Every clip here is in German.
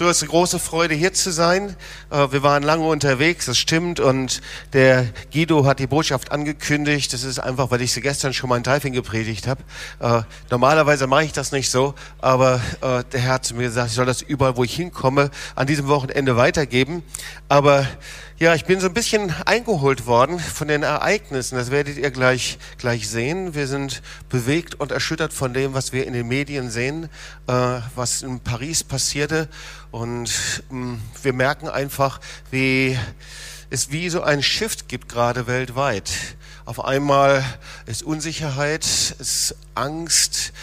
So ist eine große Freude, hier zu sein. Äh, wir waren lange unterwegs, das stimmt. Und der Guido hat die Botschaft angekündigt. Das ist einfach, weil ich sie gestern schon mal in Taifing gepredigt habe. Äh, normalerweise mache ich das nicht so, aber äh, der Herr hat zu mir gesagt, ich soll das überall, wo ich hinkomme, an diesem Wochenende weitergeben. Aber ja, ich bin so ein bisschen eingeholt worden von den Ereignissen. Das werdet ihr gleich, gleich sehen. Wir sind bewegt und erschüttert von dem, was wir in den Medien sehen, äh, was in Paris passierte. Und mh, mm, wir merken einfach, wie es wie so ein Shift gibt gerade weltweit. Auf einmal ist Unsicherheit, ist Angst,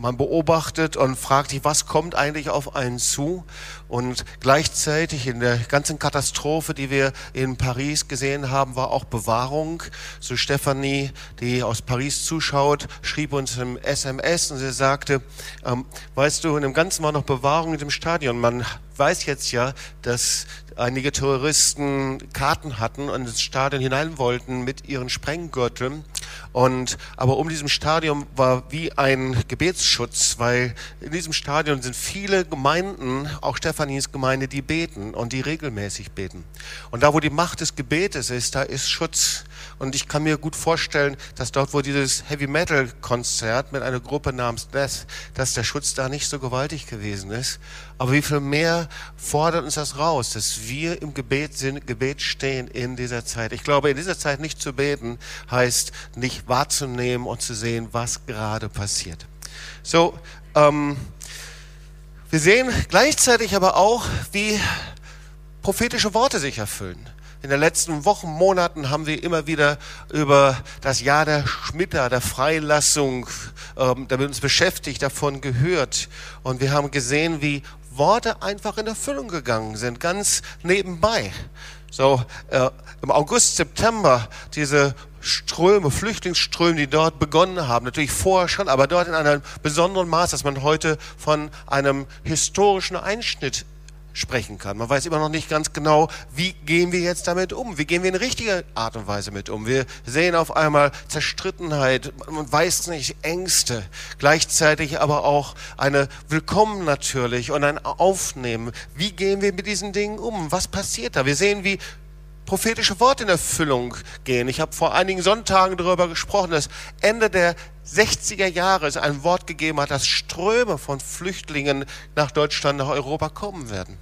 man beobachtet und fragt sich, was kommt eigentlich auf einen zu? Und gleichzeitig in der ganzen Katastrophe, die wir in Paris gesehen haben, war auch Bewahrung. So Stephanie, die aus Paris zuschaut, schrieb uns im SMS und sie sagte, ähm, weißt du, in dem Ganzen war noch Bewahrung in dem Stadion. Man weiß jetzt ja, dass einige Terroristen Karten hatten und ins Stadion hinein wollten mit ihren Sprenggürteln. Und, aber um diesem Stadion war wie ein Gebetsschutz, weil in diesem Stadion sind viele Gemeinden, auch Stephanies Gemeinde, die beten und die regelmäßig beten. Und da, wo die Macht des Gebetes ist, da ist Schutz. Und ich kann mir gut vorstellen, dass dort, wo dieses Heavy Metal Konzert mit einer Gruppe namens Death, dass der Schutz da nicht so gewaltig gewesen ist. Aber wie viel mehr fordert uns das raus, dass wir im Gebet sind, Gebet stehen in dieser Zeit. Ich glaube, in dieser Zeit nicht zu beten heißt nicht wahrzunehmen und zu sehen, was gerade passiert. So, ähm, wir sehen gleichzeitig aber auch, wie prophetische Worte sich erfüllen. In den letzten Wochen, Monaten haben wir immer wieder über das Jahr der Schmitter, der Freilassung, ähm, damit uns beschäftigt, davon gehört. Und wir haben gesehen, wie Worte einfach in Erfüllung gegangen sind, ganz nebenbei. So äh, im August, September diese Ströme, Flüchtlingsströme, die dort begonnen haben, natürlich vorher schon, aber dort in einem besonderen Maß, dass man heute von einem historischen Einschnitt sprechen kann. Man weiß immer noch nicht ganz genau, wie gehen wir jetzt damit um? Wie gehen wir in richtiger Art und Weise mit um? Wir sehen auf einmal Zerstrittenheit, man weiß nicht, Ängste, gleichzeitig aber auch eine Willkommen natürlich und ein Aufnehmen. Wie gehen wir mit diesen Dingen um? Was passiert da? Wir sehen, wie prophetische Worte in Erfüllung gehen. Ich habe vor einigen Sonntagen darüber gesprochen, dass Ende der 60er Jahre es ein Wort gegeben hat, dass Ströme von Flüchtlingen nach Deutschland, nach Europa kommen werden.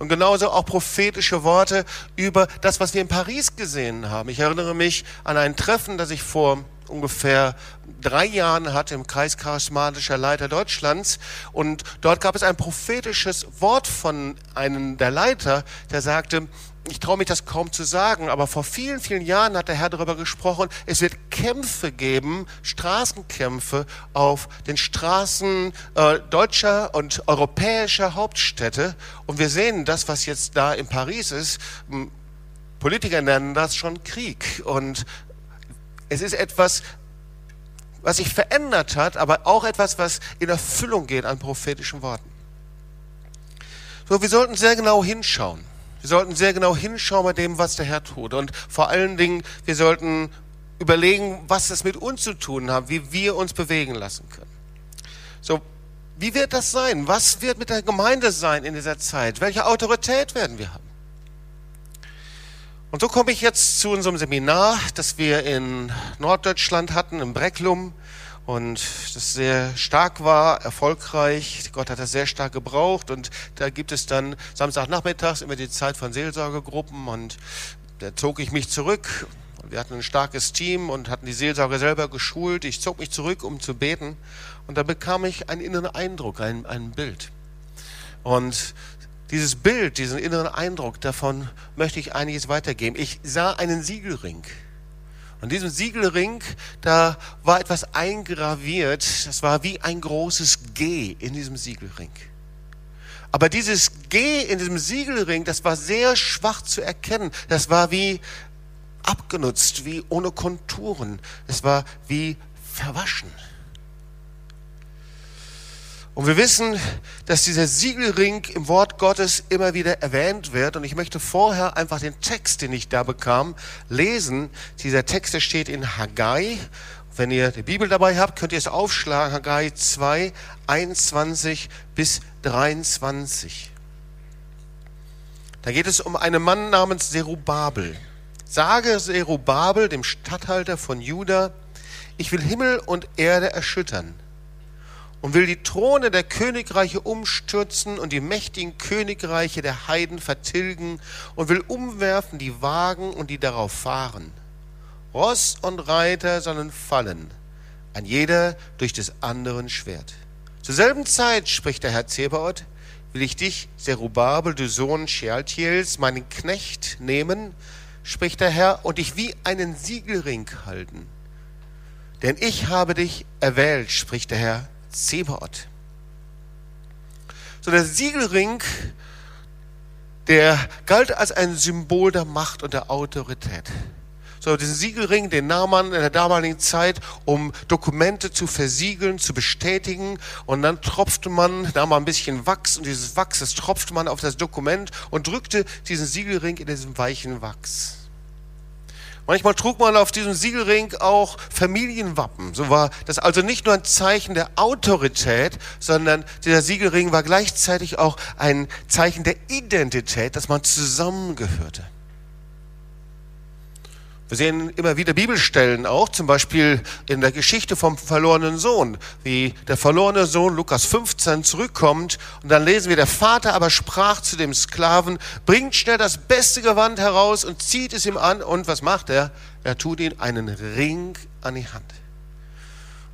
Und genauso auch prophetische Worte über das, was wir in Paris gesehen haben. Ich erinnere mich an ein Treffen, das ich vor ungefähr drei Jahren hatte im Kreis charismatischer Leiter Deutschlands. Und dort gab es ein prophetisches Wort von einem der Leiter, der sagte, ich traue mich das kaum zu sagen, aber vor vielen, vielen Jahren hat der Herr darüber gesprochen, es wird Kämpfe geben, Straßenkämpfe auf den Straßen äh, deutscher und europäischer Hauptstädte. Und wir sehen das, was jetzt da in Paris ist. Politiker nennen das schon Krieg. Und es ist etwas, was sich verändert hat, aber auch etwas, was in Erfüllung geht an prophetischen Worten. So, wir sollten sehr genau hinschauen. Wir sollten sehr genau hinschauen bei dem, was der Herr tut. Und vor allen Dingen, wir sollten überlegen, was das mit uns zu tun hat, wie wir uns bewegen lassen können. So, wie wird das sein? Was wird mit der Gemeinde sein in dieser Zeit? Welche Autorität werden wir haben? Und so komme ich jetzt zu unserem Seminar, das wir in Norddeutschland hatten, im Brecklum und das sehr stark war, erfolgreich. Gott hat das sehr stark gebraucht und da gibt es dann Samstagnachmittags immer die Zeit von Seelsorgegruppen und da zog ich mich zurück. Wir hatten ein starkes Team und hatten die Seelsorge selber geschult. Ich zog mich zurück, um zu beten und da bekam ich einen inneren Eindruck, ein, ein Bild. Und dieses Bild, diesen inneren Eindruck, davon möchte ich einiges weitergeben. Ich sah einen Siegelring. Und diesem Siegelring, da war etwas eingraviert, das war wie ein großes G in diesem Siegelring. Aber dieses G in diesem Siegelring, das war sehr schwach zu erkennen. Das war wie abgenutzt, wie ohne Konturen. Es war wie verwaschen. Und wir wissen, dass dieser Siegelring im Wort Gottes immer wieder erwähnt wird. Und ich möchte vorher einfach den Text, den ich da bekam, lesen. Dieser Text, der steht in Haggai. Wenn ihr die Bibel dabei habt, könnt ihr es aufschlagen. Haggai 2, 21 bis 23. Da geht es um einen Mann namens Serubabel. Sage Serubabel, dem Statthalter von Juda, ich will Himmel und Erde erschüttern und will die Throne der Königreiche umstürzen und die mächtigen Königreiche der Heiden vertilgen und will umwerfen die Wagen und die darauf fahren. Ross und Reiter sollen fallen, ein jeder durch des anderen Schwert. Zur selben Zeit, spricht der Herr Zebaoth, will ich dich, Zerubabel, du Sohn Shealtiels, meinen Knecht, nehmen, spricht der Herr, und dich wie einen Siegelring halten. Denn ich habe dich erwählt, spricht der Herr Zebaoth. So der Siegelring, der galt als ein Symbol der Macht und der Autorität. So, diesen Siegelring, den nahm man in der damaligen Zeit, um Dokumente zu versiegeln, zu bestätigen. Und dann tropfte man, nahm man ein bisschen Wachs und dieses Wachs, das tropfte man auf das Dokument und drückte diesen Siegelring in diesem weichen Wachs. Manchmal trug man auf diesem Siegelring auch Familienwappen. So war das also nicht nur ein Zeichen der Autorität, sondern dieser Siegelring war gleichzeitig auch ein Zeichen der Identität, dass man zusammengehörte. Wir sehen immer wieder Bibelstellen auch, zum Beispiel in der Geschichte vom verlorenen Sohn, wie der verlorene Sohn Lukas 15 zurückkommt und dann lesen wir, der Vater aber sprach zu dem Sklaven, bringt schnell das beste Gewand heraus und zieht es ihm an und was macht er? Er tut ihm einen Ring an die Hand.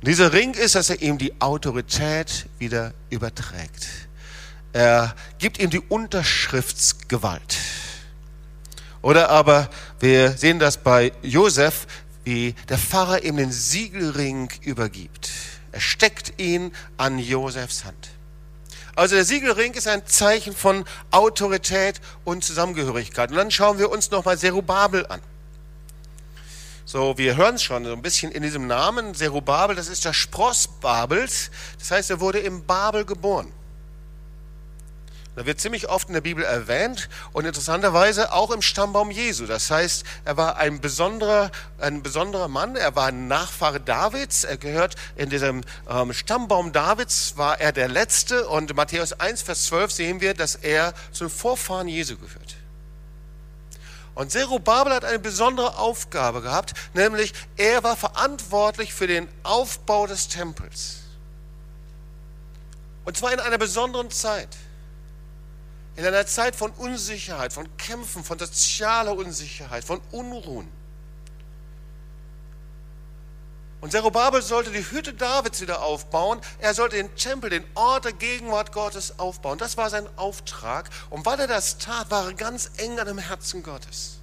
Und dieser Ring ist, dass er ihm die Autorität wieder überträgt. Er gibt ihm die Unterschriftsgewalt. Oder aber wir sehen das bei Josef, wie der Pfarrer ihm den Siegelring übergibt. Er steckt ihn an Josefs Hand. Also der Siegelring ist ein Zeichen von Autorität und Zusammengehörigkeit. Und dann schauen wir uns nochmal Zerubabel an. So, wir hören es schon so ein bisschen in diesem Namen. Zerubabel, das ist der Spross Babels. Das heißt, er wurde im Babel geboren. Da wird ziemlich oft in der Bibel erwähnt und interessanterweise auch im Stammbaum Jesu. Das heißt, er war ein besonderer, ein besonderer Mann, er war ein Nachfahre Davids, er gehört in diesem ähm, Stammbaum Davids, war er der Letzte und in Matthäus 1, Vers 12 sehen wir, dass er zum Vorfahren Jesu gehört. Und Zerubabel hat eine besondere Aufgabe gehabt, nämlich er war verantwortlich für den Aufbau des Tempels. Und zwar in einer besonderen Zeit. In einer Zeit von Unsicherheit, von Kämpfen, von sozialer Unsicherheit, von Unruhen. Und Zerubabel sollte die Hütte Davids wieder aufbauen. Er sollte den Tempel, den Ort der Gegenwart Gottes aufbauen. Das war sein Auftrag. Und weil er das tat, war er ganz eng an dem Herzen Gottes.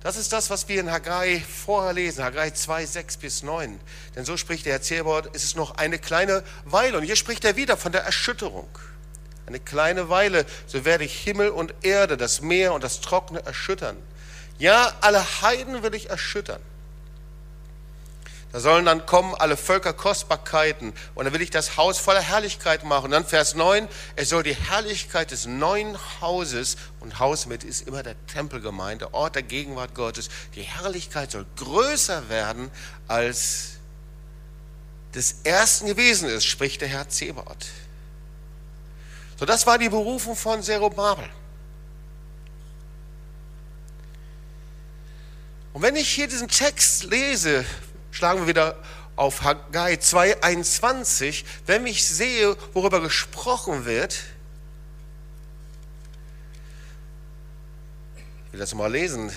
Das ist das, was wir in Haggai vorher lesen, Haggai 2, 6 bis 9. Denn so spricht der Erzählwort, es ist noch eine kleine Weile. Und hier spricht er wieder von der Erschütterung. Eine kleine Weile, so werde ich Himmel und Erde, das Meer und das Trockene erschüttern. Ja, alle Heiden will ich erschüttern. Da sollen dann kommen alle Völker Kostbarkeiten und dann will ich das Haus voller Herrlichkeit machen. Und dann Vers 9, es soll die Herrlichkeit des neuen Hauses, und Haus mit ist immer der Tempel gemeint, der Ort der Gegenwart Gottes, die Herrlichkeit soll größer werden, als des ersten gewesen ist, spricht der Herr Zebaoth. So, das war die Berufung von Zerubabel. Und wenn ich hier diesen Text lese, schlagen wir wieder auf Haggai 2,21, wenn ich sehe, worüber gesprochen wird, ich will das mal lesen,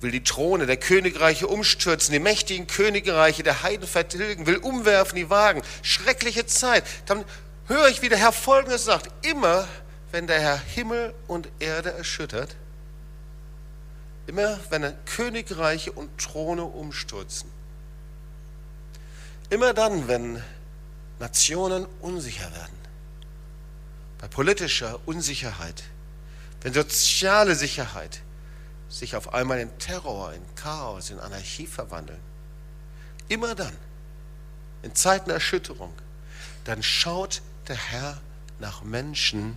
will die Throne der Königreiche umstürzen, die mächtigen Königreiche der Heiden vertilgen, will umwerfen die Wagen, schreckliche Zeit. Dann höre ich, wie der Herr Folgendes sagt. Immer, wenn der Herr Himmel und Erde erschüttert, immer, wenn er Königreiche und Throne umstürzen, immer dann, wenn Nationen unsicher werden, bei politischer Unsicherheit, wenn soziale Sicherheit sich auf einmal in Terror, in Chaos, in Anarchie verwandeln, immer dann, in Zeiten Erschütterung, dann schaut der Herr nach Menschen,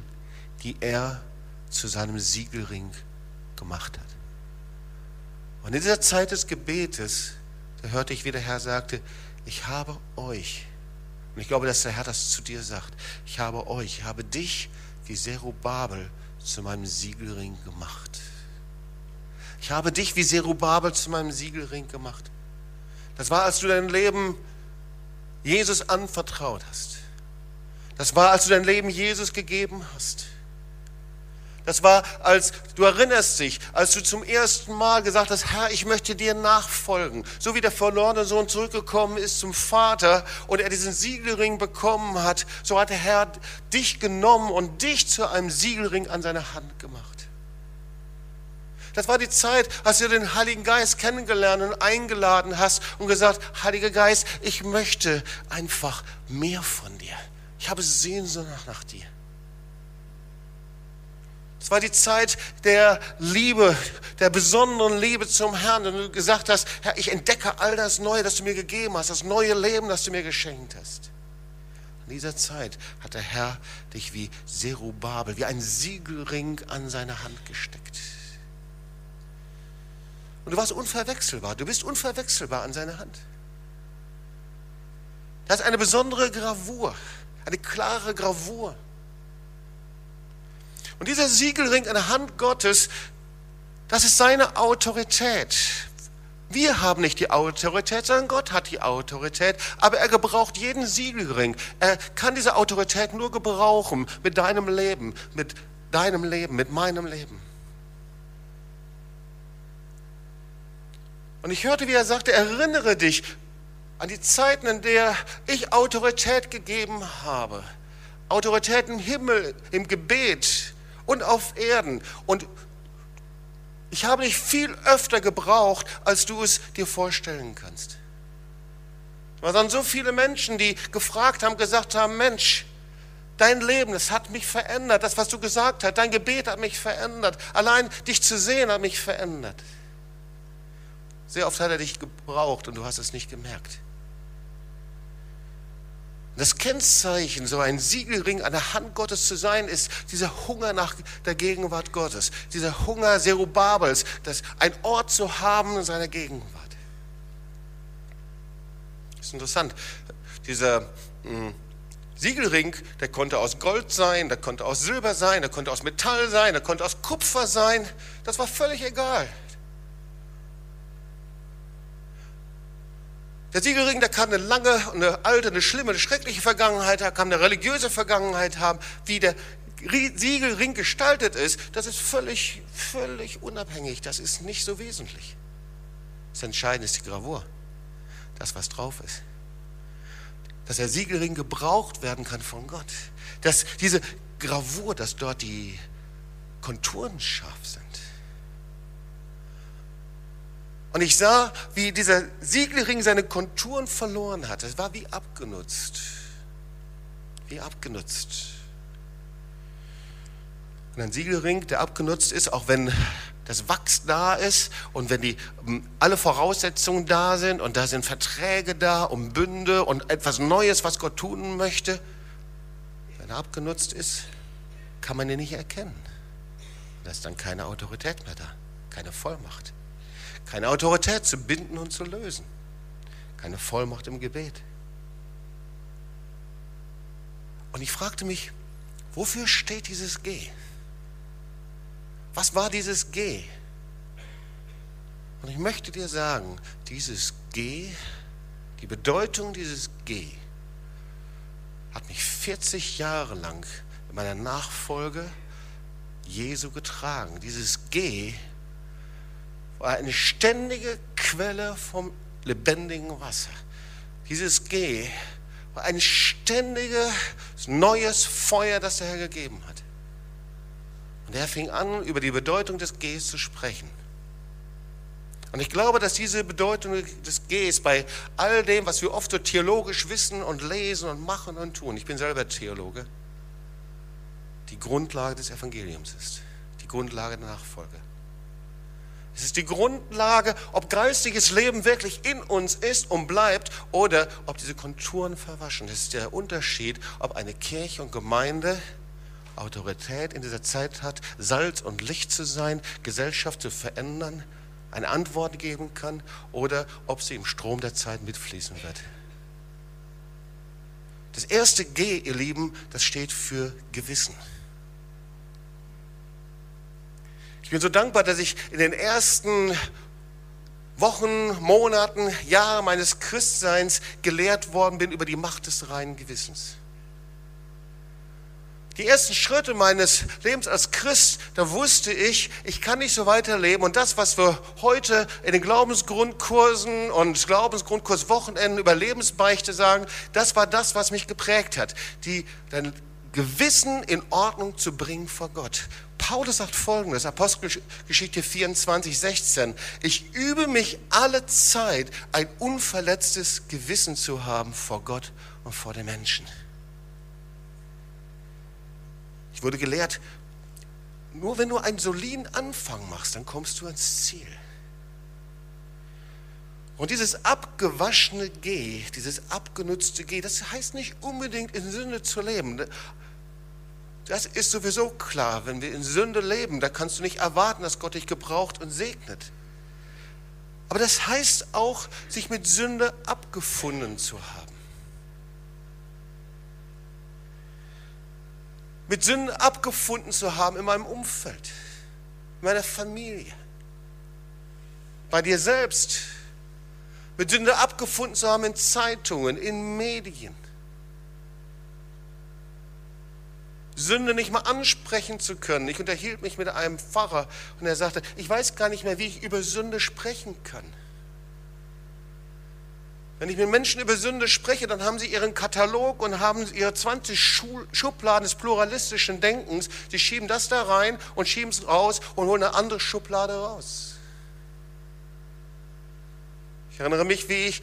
die er zu seinem Siegelring gemacht hat. Und in dieser Zeit des Gebetes, da hörte ich, wie der Herr sagte, ich habe euch, und ich glaube, dass der Herr das zu dir sagt, ich habe euch, ich habe dich wie Zerubabel zu meinem Siegelring gemacht. Ich habe dich wie Zerubabel zu meinem Siegelring gemacht. Das war, als du dein Leben Jesus anvertraut hast. Das war, als du dein Leben Jesus gegeben hast. Das war, als du erinnerst dich, als du zum ersten Mal gesagt hast, Herr, ich möchte dir nachfolgen. So wie der verlorene Sohn zurückgekommen ist zum Vater und er diesen Siegelring bekommen hat, so hat der Herr dich genommen und dich zu einem Siegelring an seine Hand gemacht. Das war die Zeit, als du den Heiligen Geist kennengelernt und eingeladen hast und gesagt, Heiliger Geist, ich möchte einfach mehr von dir. Ich habe Sehnsucht nach dir. Es war die Zeit der Liebe, der besonderen Liebe zum Herrn. Und du gesagt hast, Herr, ich entdecke all das Neue, das du mir gegeben hast, das neue Leben, das du mir geschenkt hast. In dieser Zeit hat der Herr dich wie Zerubabel, wie ein Siegelring an seine Hand gesteckt. Und du warst unverwechselbar. Du bist unverwechselbar an seiner Hand. Das ist eine besondere Gravur, eine klare Gravur. Und dieser Siegelring in der Hand Gottes, das ist seine Autorität. Wir haben nicht die Autorität, sondern Gott hat die Autorität. Aber er gebraucht jeden Siegelring. Er kann diese Autorität nur gebrauchen mit deinem Leben, mit deinem Leben, mit meinem Leben. Und ich hörte, wie er sagte, erinnere dich an die Zeiten, in der ich Autorität gegeben habe. Autorität im Himmel, im Gebet, und auf Erden. Und ich habe dich viel öfter gebraucht, als du es dir vorstellen kannst. Es waren so viele Menschen, die gefragt haben, gesagt haben, Mensch, dein Leben, das hat mich verändert. Das, was du gesagt hast, dein Gebet hat mich verändert. Allein dich zu sehen hat mich verändert. Sehr oft hat er dich gebraucht und du hast es nicht gemerkt. Das Kennzeichen, so ein Siegelring an der Hand Gottes zu sein, ist dieser Hunger nach der Gegenwart Gottes, dieser Hunger Zerubabels, das ein Ort zu haben in seiner Gegenwart. Das ist interessant. Dieser mh, hm, Siegelring, der konnte aus Gold sein, der konnte aus Silber sein, der konnte aus Metall sein, der konnte aus Kupfer sein. Das war völlig egal. Der Siegelring, der kann eine lange, eine alte, eine schlimme, eine schreckliche Vergangenheit haben, kann eine religiöse Vergangenheit haben. Wie der Siegelring gestaltet ist, das ist völlig, völlig unabhängig. Das ist nicht so wesentlich. Das Entscheidende ist die Gravur. Das, was drauf ist. Dass der Siegelring gebraucht werden kann von Gott. Dass diese Gravur, dass dort die Konturen scharf sind. Und ich sah, wie dieser Siegelring seine Konturen verloren hatte. Es war wie abgenutzt. Wie abgenutzt. Und ein Siegelring, der abgenutzt ist, auch wenn das Wachs da ist und wenn die, ähm, alle Voraussetzungen da sind und da sind Verträge da um Bünde und etwas Neues, was Gott tun möchte, wenn er abgenutzt ist, kann man ihn nicht erkennen. Da ist dann keine Autorität mehr da, keine Vollmacht. Keine Autorität zu binden und zu lösen. Keine Vollmacht im Gebet. Und ich fragte mich, wofür steht dieses G? Was war dieses G? Und ich möchte dir sagen, dieses G, die Bedeutung dieses G, hat mich 40 Jahre lang in meiner Nachfolge Jesu getragen. Dieses G war eine ständige Quelle vom lebendigen Wasser. Dieses G war ein ständiges neues Feuer, das der Herr gegeben hat. Und er fing an, über die Bedeutung des Gs zu sprechen. Und ich glaube, dass diese Bedeutung des Gs bei all dem, was wir oft so theologisch wissen und lesen und machen und tun, ich bin selber Theologe, die Grundlage des Evangeliums ist, die Grundlage der Nachfolge. Es ist die Grundlage, ob geistiges Leben wirklich in uns ist und bleibt oder ob diese Konturen verwaschen. Das ist der Unterschied, ob eine Kirche und Gemeinde Autorität in dieser Zeit hat, Salz und Licht zu sein, Gesellschaft zu verändern, eine Antwort geben kann oder ob sie im Strom der Zeit mitfließen wird. Das erste G, ihr Lieben, das steht für Gewissen. Ich bin so dankbar, dass ich in den ersten Wochen, Monaten, Jahren meines Christseins gelehrt worden bin über die Macht des reinen Gewissens. Die ersten Schritte meines Lebens als Christ, da wusste ich, ich kann nicht so weiterleben. Und das, was wir heute in den Glaubensgrundkursen und Glaubensgrundkurswochenenden über Lebensbeichte sagen, das war das, was mich geprägt hat. Die, dein Gewissen in Ordnung zu bringen vor Gott. Paulus sagt folgendes, Apostelgeschichte 24, 16. Ich übe mich alle Zeit, ein unverletztes Gewissen zu haben vor Gott und vor den Menschen. Ich wurde gelehrt, nur wenn du einen soliden Anfang machst, dann kommst du ans Ziel. Und dieses abgewaschene G, dieses abgenutzte G, das heißt nicht unbedingt in Sünde zu leben. Das ist sowieso klar, wenn wir in Sünde leben, da kannst du nicht erwarten, dass Gott dich gebraucht und segnet. Aber das heißt auch, sich mit Sünde abgefunden zu haben. mit Sünden abgefunden zu haben in meinem Umfeld, in meiner Familie, bei dir selbst, mit Sünde abgefunden zu haben in Zeitungen, in Medien. Sünde nicht mal ansprechen zu können. Ich unterhielt mich mit einem Pfarrer und er sagte, ich weiß gar nicht mehr, wie ich über Sünde sprechen kann. Wenn ich mit Menschen über Sünde spreche, dann haben sie ihren Katalog und haben ihre 20 Schubladen des pluralistischen Denkens. Sie schieben das da rein und schieben es raus und holen eine andere Schublade raus. Ich erinnere mich, wie ich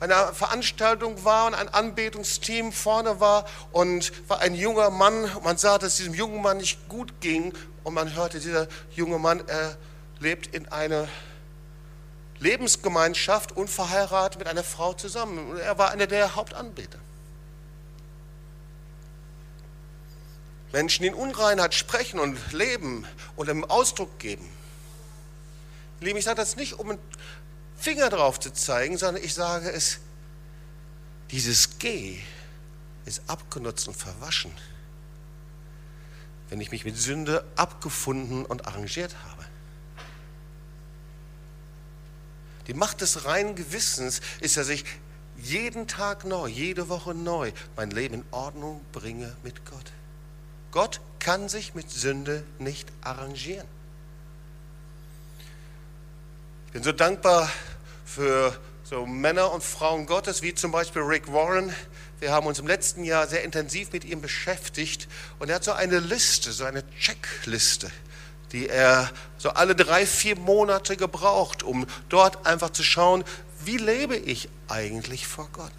einer Veranstaltung war und ein Anbetungsteam vorne war und war ein junger Mann. Man sah, dass es diesem jungen Mann nicht gut ging und man hörte, dieser junge Mann, er lebt in einer Lebensgemeinschaft, unverheiratet mit einer Frau zusammen. Er war einer der Hauptanbeter. Menschen, in Unreinheit sprechen und leben und im Ausdruck geben. Liebe, ich sage das nicht, um Finger drauf zu zeigen, sondern ich sage es, dieses G ist abgenutzt und verwaschen, wenn ich mich mit Sünde abgefunden und arrangiert habe. Die Macht des reinen Gewissens ist, dass ich jeden Tag neu, jede Woche neu mein Leben in Ordnung bringe mit Gott. Gott kann sich mit Sünde nicht arrangieren. Ich bin so dankbar für so Männer und Frauen Gottes, wie zum Beispiel Rick Warren. Wir haben uns im letzten Jahr sehr intensiv mit ihm beschäftigt und er hat so eine Liste, so eine Checkliste die er so alle drei, vier Monate gebraucht, um dort einfach zu schauen, wie lebe ich eigentlich vor Gott?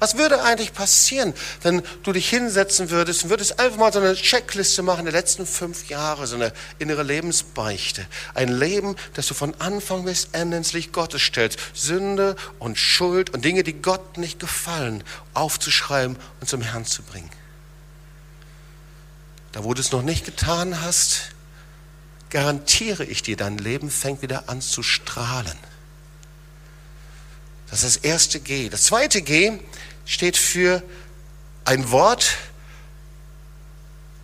Was würde eigentlich passieren, wenn du dich hinsetzen würdest und würdest einfach mal so eine Checkliste machen der letzten fünf Jahre, so eine innere Lebensbeichte. Ein Leben, das du von Anfang bis Ende ins Licht Gottes stellst. Sünde und Schuld und Dinge, die Gott nicht gefallen, aufzuschreiben und zum Herrn zu bringen. Da, wo du es noch nicht getan hast, garantiere ich dir, dein Leben fängt wieder an zu strahlen. Das ist das erste G. Das zweite G steht für ein Wort,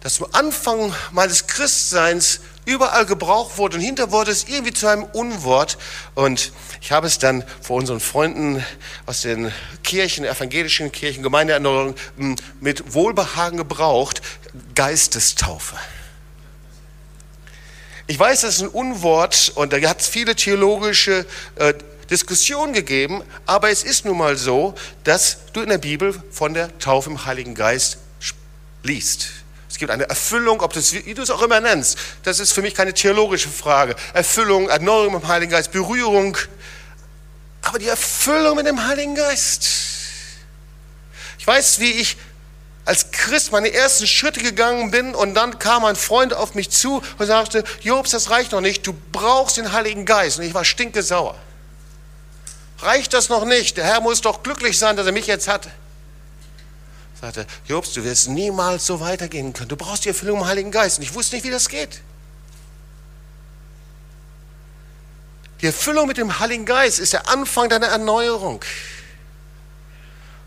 das am Anfang meines Christseins überall gebraucht wurde und hinter wurde es irgendwie zu einem Unwort. Und ich habe es dann vor unseren Freunden aus den Kirchen, evangelischen Kirchen, Gemeindeerneuerung mit Wohlbehagen gebraucht, Geistestaufe. Ich weiß, das ist ein Unwort und da hat es viele theologische äh, Diskussionen gegeben, aber es ist nun mal so, dass du in der Bibel von der Taufe im Heiligen Geist liest. Es gibt eine Erfüllung, ob das, wie du es auch immer nennst, das ist für mich keine theologische Frage. Erfüllung, Erneuerung im Heiligen Geist, Berührung, aber die Erfüllung mit dem Heiligen Geist. Ich weiß, wie ich als Christ meine ersten Schritte gegangen bin und dann kam ein Freund auf mich zu und sagte, Jobs, das reicht noch nicht, du brauchst den Heiligen Geist. Und ich war stinkesauer. Reicht das noch nicht? Der Herr muss doch glücklich sein, dass er mich jetzt hat. Sagte, Jobs, du wirst niemals so weitergehen können. Du brauchst die Erfüllung im Heiligen Geist. Und ich wusste nicht, wie das geht. Die Erfüllung mit dem Heiligen Geist ist der Anfang deiner Erneuerung.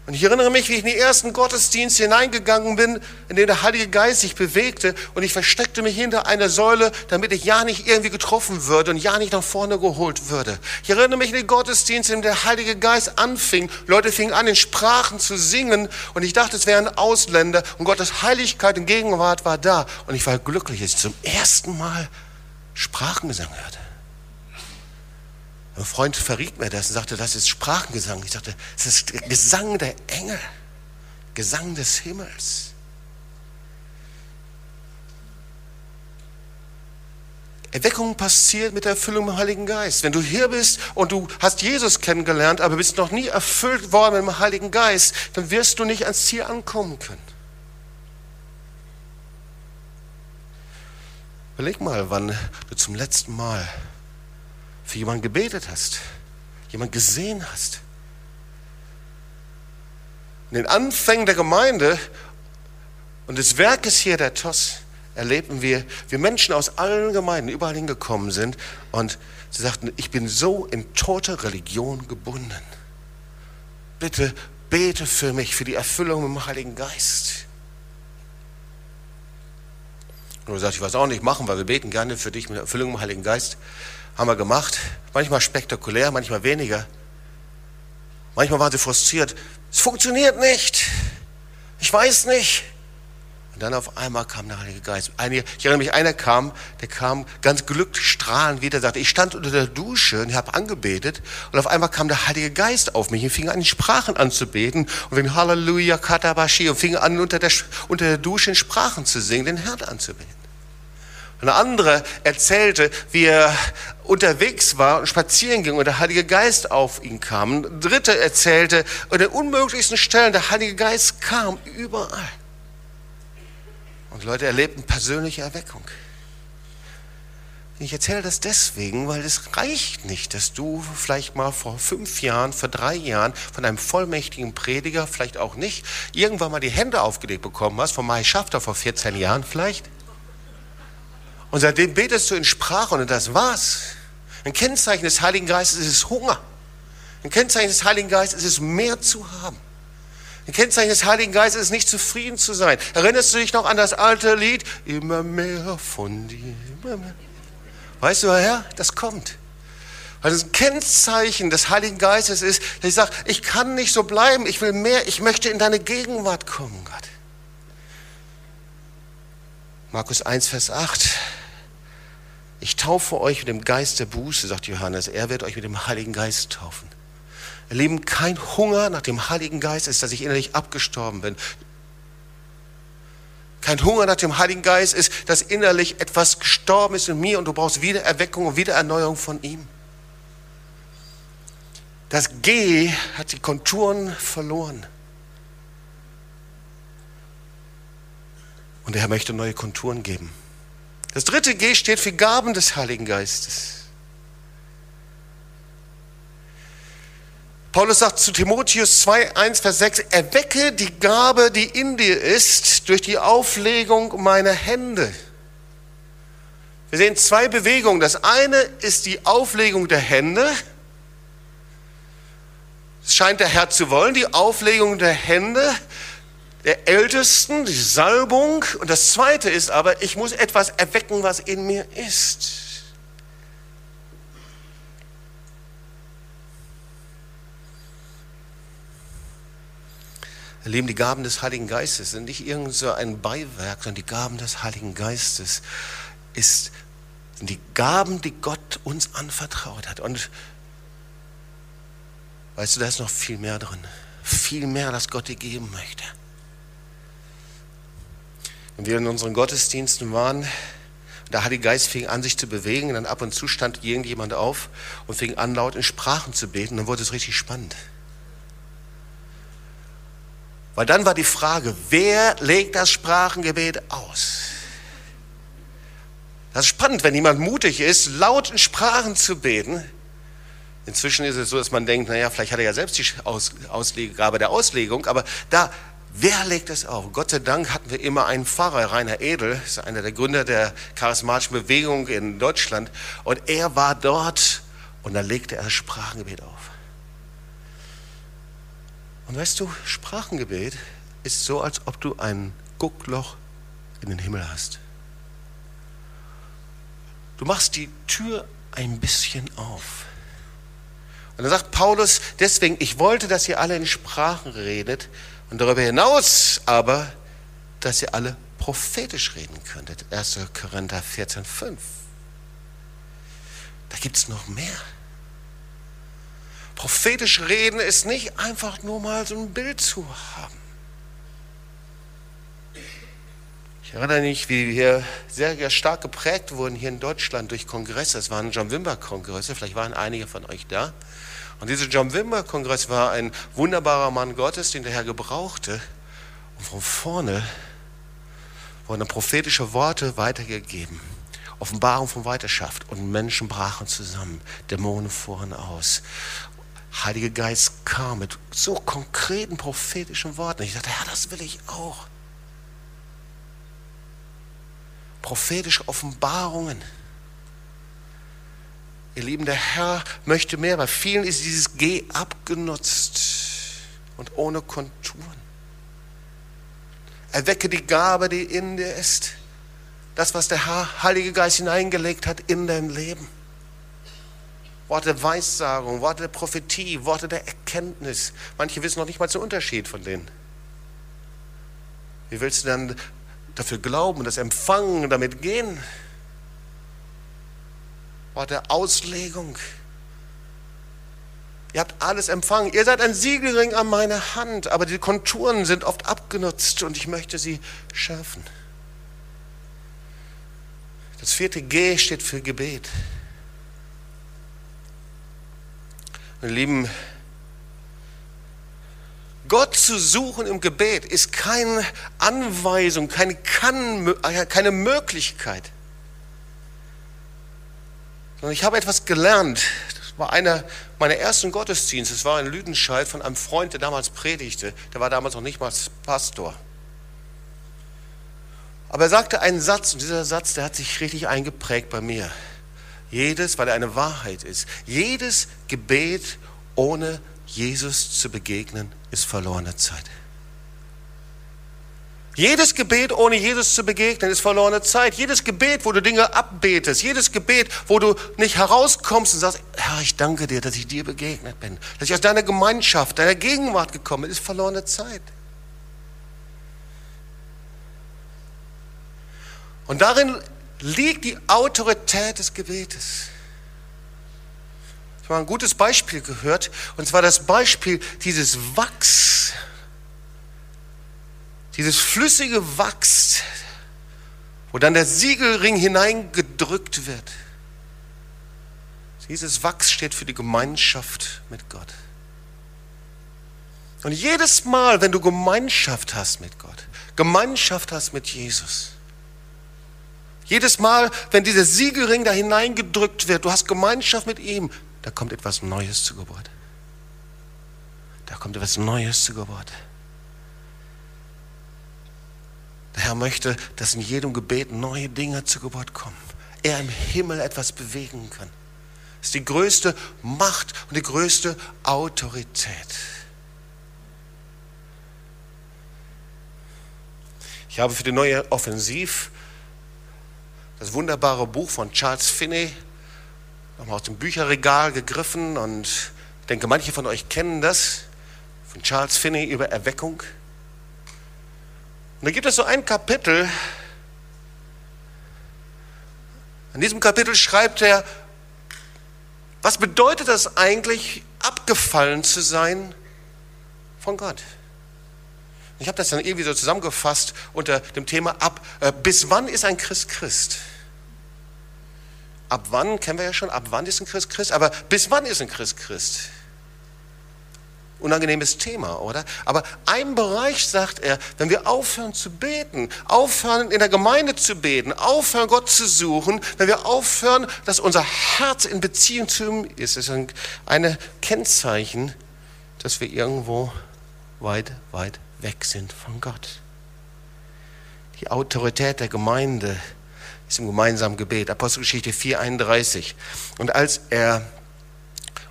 Und ich erinnere mich, wie ich in die ersten Gottesdienste hineingegangen bin, in dem der Heilige Geist sich bewegte und ich versteckte mich hinter einer Säule, damit ich ja nicht irgendwie getroffen würde und ja nicht nach vorne geholt würde. Ich erinnere mich in den Gottesdienst, in dem der Heilige Geist anfing. Leute fingen an, in Sprachen zu singen und ich dachte, es wären Ausländer und Gottes Heiligkeit und Gegenwart war da. Und ich war glücklich, dass ich zum ersten Mal Sprachengesang hörte. Ein Freund verriet mir das und sagte, das ist Sprachengesang. Ich sagte, es ist Gesang der Engel, Gesang des Himmels. Erweckung passiert mit der Erfüllung im Heiligen Geist. Wenn du hier bist und du hast Jesus kennengelernt, aber bist noch nie erfüllt worden mit dem Heiligen Geist, dann wirst du nicht ans Ziel ankommen können. Überleg mal, wann du zum letzten Mal für jemanden gebetet hast, jemanden gesehen hast. In den Anfängen der Gemeinde und des Werkes hier der TOS erlebten wir, wie Menschen aus allen Gemeinden überall hingekommen sind und sie sagten, ich bin so in tote Religion gebunden. Bitte bete für mich, für die Erfüllung im Heiligen Geist. Und er sagt, ich weiß auch nicht machen, weil wir beten gerne für dich mit Erfüllung im Heiligen Geist haben wir gemacht. Manchmal spektakulär, manchmal weniger. Manchmal waren sie frustriert. Es funktioniert nicht. Ich weiß nicht. Und dann auf einmal kam der Heilige Geist. Einige, ich erinnere mich, einer kam, der kam ganz glückt, strahlend wieder, sagte, ich stand unter der Dusche und habe angebetet. Und auf einmal kam der Heilige Geist auf mich und fing an, in Sprachen anzubeten. Und fing Halleluja, Katabashi und fing an, unter der, unter der Dusche in Sprachen zu singen, den Herrn anzubeten. Eine andere erzählte, wie er unterwegs war und spazieren ging und der Heilige Geist auf ihn kam. Eine dritte erzählte, an den unmöglichsten Stellen, der Heilige Geist kam überall. Und Leute erlebten persönliche Erweckung. Ich erzähle das deswegen, weil es reicht nicht, dass du vielleicht mal vor fünf Jahren, vor drei Jahren von einem vollmächtigen Prediger, vielleicht auch nicht, irgendwann mal die Hände aufgelegt bekommen hast, von Mai Schafter vor 14 Jahren vielleicht und seitdem betest du in Sprachen und das war's. Ein Kennzeichen des Heiligen Geistes ist Hunger. Ein Kennzeichen des Heiligen Geistes ist mehr zu haben. Ein Kennzeichen des Heiligen Geistes ist nicht zufrieden zu sein. Erinnerst du dich noch an das alte Lied? Immer mehr von dir. Immer mehr. Weißt du, Herr, das kommt. Das ein Kennzeichen des Heiligen Geistes ist, dass ich sage, ich kann nicht so bleiben, ich will mehr, ich möchte in deine Gegenwart kommen, Gott. Markus 1, Vers 8. Ich taufe euch mit dem Geist der Buße, sagt Johannes. Er wird euch mit dem Heiligen Geist taufen. Ihr Lieben, kein Hunger nach dem Heiligen Geist ist, dass ich innerlich abgestorben bin. Kein Hunger nach dem Heiligen Geist ist, dass innerlich etwas gestorben ist in mir und du brauchst wieder Erweckung und wieder Erneuerung von ihm. Das G hat die Konturen verloren. Und der Herr möchte neue Konturen geben. Das dritte G steht für Gaben des Heiligen Geistes. Paulus sagt zu Timotheus 2, 1, Vers 6, erwecke die Gabe, die in dir ist, durch die Auflegung meiner Hände. Wir sehen zwei Bewegungen. Das eine ist die Auflegung der Hände. Es scheint der Herr zu wollen, die Auflegung der Hände der Ältesten, die Salbung. Und das Zweite ist aber, ich muss etwas erwecken, was in mir ist. Erleben die Gaben des Heiligen Geistes sind nicht irgend so ein Beiwerk, sondern die Gaben des Heiligen Geistes ist, sind die Gaben, die Gott uns anvertraut hat. Und weißt du, da ist noch viel mehr drin. Viel mehr, das Gott dir geben möchte. Wenn wir in unseren Gottesdiensten waren, der Heilige Geist fing an, sich zu bewegen, und dann ab und zu stand irgendjemand auf und fing an, laut in Sprachen zu beten, dann wurde es richtig spannend. Weil dann war die Frage, wer legt das Sprachengebet aus? Das ist spannend, wenn jemand mutig ist, laut in Sprachen zu beten. Inzwischen ist es so, dass man denkt, naja, vielleicht hat er ja selbst die Aus Auslegegabe der Auslegung, aber da Wer legt es auf? Gott sei Dank hatten wir immer einen Pfarrer, Rainer Edel, ist einer der Gründer der charismatischen Bewegung in Deutschland. Und er war dort und da legte er das Sprachengebet auf. Und weißt du, Sprachengebet ist so, als ob du ein Guckloch in den Himmel hast. Du machst die Tür ein bisschen auf. Und dann sagt Paulus, deswegen, ich wollte, dass ihr alle in Sprachen redet und darüber hinaus aber, dass ihr alle prophetisch reden könntet. 1. Korinther 14, 5. Da gibt es noch mehr. Prophetisch reden ist nicht einfach nur mal so ein Bild zu haben. Ich erinnere mich, wie wir sehr, sehr stark geprägt wurden hier in Deutschland durch Kongresse. Es waren John Wimber-Kongresse, vielleicht waren einige von euch da. Und dieser John Wimber-Kongress war ein wunderbarer Mann Gottes, den der Herr gebrauchte. Und von vorne wurden prophetische Worte weitergegeben. Offenbarung von Weiterschaft. Und Menschen brachen zusammen. Dämonen fuhren aus. Heiliger Geist kam mit so konkreten prophetischen Worten. Ich dachte, Herr, das will ich auch prophetische Offenbarungen. Ihr Lieben, der Herr möchte mehr. Bei vielen ist dieses G abgenutzt und ohne Konturen. Erwecke die Gabe, die in dir ist. Das, was der Herr, Heilige Geist hineingelegt hat in dein Leben. Worte der Weissagung, Worte der Prophetie, Worte der Erkenntnis. Manche wissen noch nicht mal den Unterschied von denen. Wie willst du dann dafür glauben, das empfangen, damit gehen. Wort der Auslegung. Ihr habt alles empfangen. Ihr seid ein Siegelring an meiner Hand, aber die Konturen sind oft abgenutzt und ich möchte sie schärfen. Das vierte G steht für Gebet. Meine Lieben, Gott zu suchen im Gebet ist keine Anweisung, keine, kann, äh, keine Möglichkeit. Ich habe etwas gelernt. Das war einer meiner ersten Gottesdienste. Es war in Lüdenscheid von einem Freund, der damals predigte. Der war damals noch nicht mal Pastor. Aber er sagte einen Satz, und dieser Satz, der hat sich richtig eingeprägt bei mir. Jedes, weil er eine Wahrheit ist, jedes Gebet ohne Jesus zu begegnen, ist verlorene Zeit. Jedes Gebet, ohne Jesus zu begegnen, ist verlorene Zeit. Jedes Gebet, wo du Dinge abbetest, jedes Gebet, wo du nicht herauskommst und sagst, Herr, ich danke dir, dass ich dir begegnet bin, dass ich aus deiner Gemeinschaft, deiner Gegenwart gekommen bin, ist verlorene Zeit. Und darin liegt die Autorität des Gebetes. Ich habe ein gutes Beispiel gehört, und zwar das Beispiel dieses Wachs, dieses flüssige Wachs, wo dann der Siegelring hineingedrückt wird. Dieses Wachs steht für die Gemeinschaft mit Gott. Und jedes Mal, wenn du Gemeinschaft hast mit Gott, Gemeinschaft hast mit Jesus, jedes Mal, wenn dieser Siegelring da hineingedrückt wird, du hast Gemeinschaft mit ihm, da kommt etwas Neues zu Geburt. Da kommt etwas Neues zu Geburt. Der Herr möchte, dass in jedem Gebet neue Dinge zu Geburt kommen. Er im Himmel etwas bewegen kann. Das ist die größte Macht und die größte Autorität. Ich habe für die neue Offensiv das wunderbare Buch von Charles Finney nochmal aus dem Bücherregal gegriffen und ich denke, manche von euch kennen das von Charles Finney über Erweckung. Und da gibt es so ein Kapitel. In diesem Kapitel schreibt er, was bedeutet das eigentlich, abgefallen zu sein von Gott? Ich habe das dann irgendwie so zusammengefasst unter dem Thema ab, äh, bis wann ist ein Christ Christ? ab wann, kennen wir ja schon, ab wann ist ein Christ Christ, aber bis wann ist ein Christ Christ? Unangenehmes Thema, oder? Aber ein Bereich sagt er, wenn wir aufhören zu beten, aufhören in der Gemeinde zu beten, aufhören Gott zu suchen, wenn wir aufhören, dass unser Herz in Beziehung zu ihm ist, ist ein eine Kennzeichen, dass wir irgendwo weit, weit weg sind von Gott. Die Autorität der Gemeinde ist im gemeinsamen Gebet. Apostelgeschichte 4,31. Und als er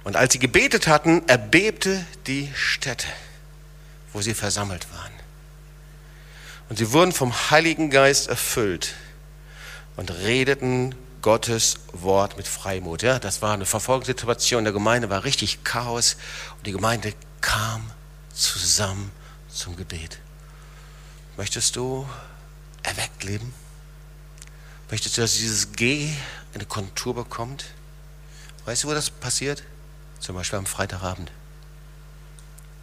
und als sie gebetet hatten, erbebte die Stätte. wo sie versammelt waren. Und sie wurden vom Heiligen Geist erfüllt und redeten Gottes Wort mit Freimut. Ja, das war eine Verfolgungssituation. Der Gemeinde war richtig Chaos und die Gemeinde kam zusammen zum Gebet. Möchtest du erweckt leben? Möchtest du, dass dieses G eine Kontur bekommt? Weißt du, wo das passiert? Zum Beispiel am Freitagabend.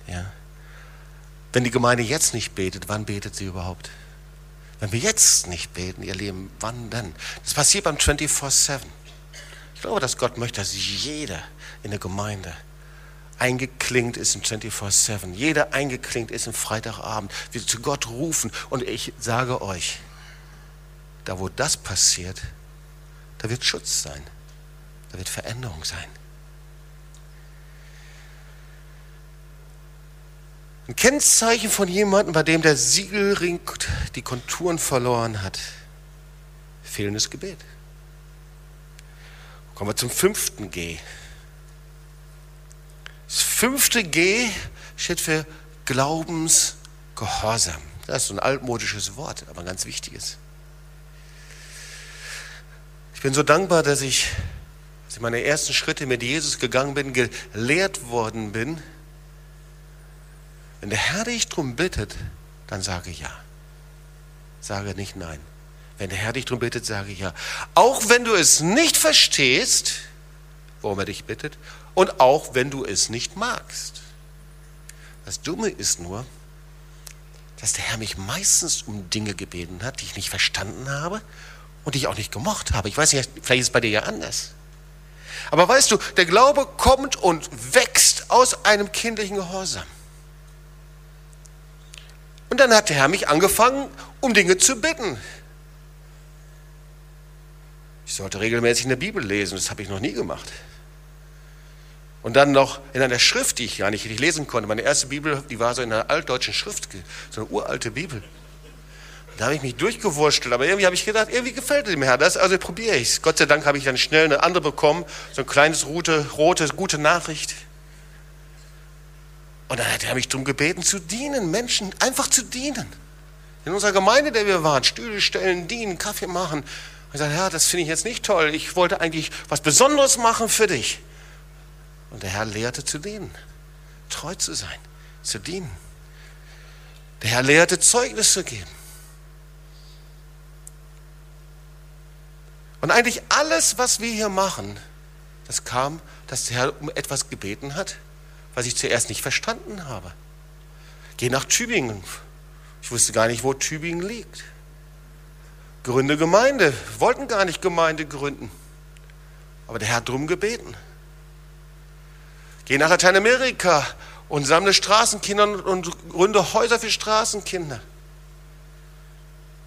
Ja. Wenn die Gemeinde jetzt nicht betet, wann betet sie überhaupt? Wenn wir jetzt nicht beten, ihr Lieben, wann denn? Das passiert beim 24-7. Ich glaube, dass Gott möchte, dass jeder in der Gemeinde eingeklingt ist im 24-7. Jeder eingeklingt ist im Freitagabend. Wir zu Gott rufen. Und ich sage euch, da wo das passiert, da wird Schutz sein. Da wird Veränderung sein. Ein Kennzeichen von jemandem, bei dem der Siegelring die Konturen verloren hat. Fehlendes Gebet. Kommen wir zum fünften G. Das fünfte G steht für Glaubensgehorsam. Das ist ein altmodisches Wort, aber ein ganz wichtiges. Ich bin so dankbar, dass ich, als ich meine ersten Schritte mit Jesus gegangen bin, gelehrt worden bin, wenn der Herr dich darum bittet, dann sage ja. Sage nicht nein. Wenn der Herr dich darum bittet, sage ja. Auch wenn du es nicht verstehst, worum er dich bittet, und auch wenn du es nicht magst. Das Dumme ist nur, dass der Herr mich meistens um Dinge gebeten hat, die ich nicht verstanden habe und die ich auch nicht gemocht habe. Ich weiß nicht, vielleicht ist es bei dir ja anders. Aber weißt du, der Glaube kommt und wächst aus einem kindlichen Gehorsam. Und dann hat der Herr mich angefangen, um Dinge zu bitten. Ich sollte regelmäßig in der Bibel lesen, das habe ich noch nie gemacht. Und dann noch in einer Schrift, die ich gar nicht lesen konnte. Meine erste Bibel, die war so in einer altdeutschen Schrift, so eine uralte Bibel. Da habe ich mich durchgewurschtelt, aber irgendwie habe ich gedacht, irgendwie gefällt dem Herr das, also probiere ich es. Gott sei Dank habe ich dann schnell eine andere bekommen, so ein kleines rote, rote, gute Nachricht. Und dann hat er mich darum gebeten, zu dienen, Menschen einfach zu dienen. In unserer Gemeinde, der wir waren, Stühle stellen, dienen, Kaffee machen. Und ich sagte, ja, das finde ich jetzt nicht toll. Ich wollte eigentlich was Besonderes machen für dich. Und der Herr lehrte zu dienen, treu zu sein, zu dienen. Der Herr lehrte Zeugnis zu geben. Und eigentlich alles, was wir hier machen, das kam, dass der Herr um etwas gebeten hat, was ich zuerst nicht verstanden habe. Geh nach Tübingen. Ich wusste gar nicht, wo Tübingen liegt. Gründe Gemeinde. Wollten gar nicht Gemeinde gründen. Aber der Herr hat drum gebeten. Geh nach Lateinamerika und sammle Straßenkinder und gründe Häuser für Straßenkinder.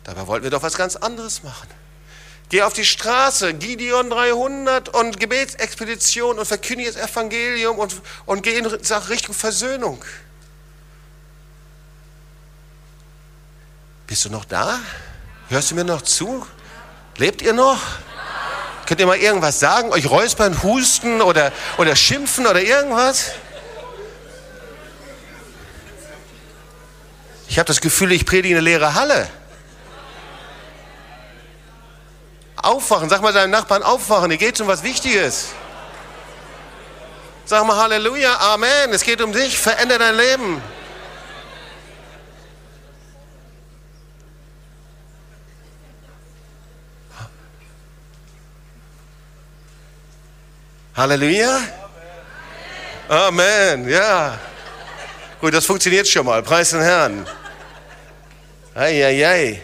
Dabei wollten wir doch was ganz anderes machen. Geh auf die Straße, Gideon 300 und Gebetsexpedition und verkündige das Evangelium und, und geh in Richtung Versöhnung. Bist du noch da? Hörst du mir noch zu? Lebt ihr noch? Könnt ihr mal irgendwas sagen? Euch räuspern, husten oder, oder schimpfen oder irgendwas? Ich habe das Gefühl, ich predige eine leere Halle. Aufwachen, sag mal deinem Nachbarn aufwachen, hier geht es um was Wichtiges. Sag mal Halleluja, Amen, es geht um dich, verändere dein Leben. Halleluja. Amen, ja. Gut, das funktioniert schon mal. Preis den Herrn. Eieiei. Ei, ei.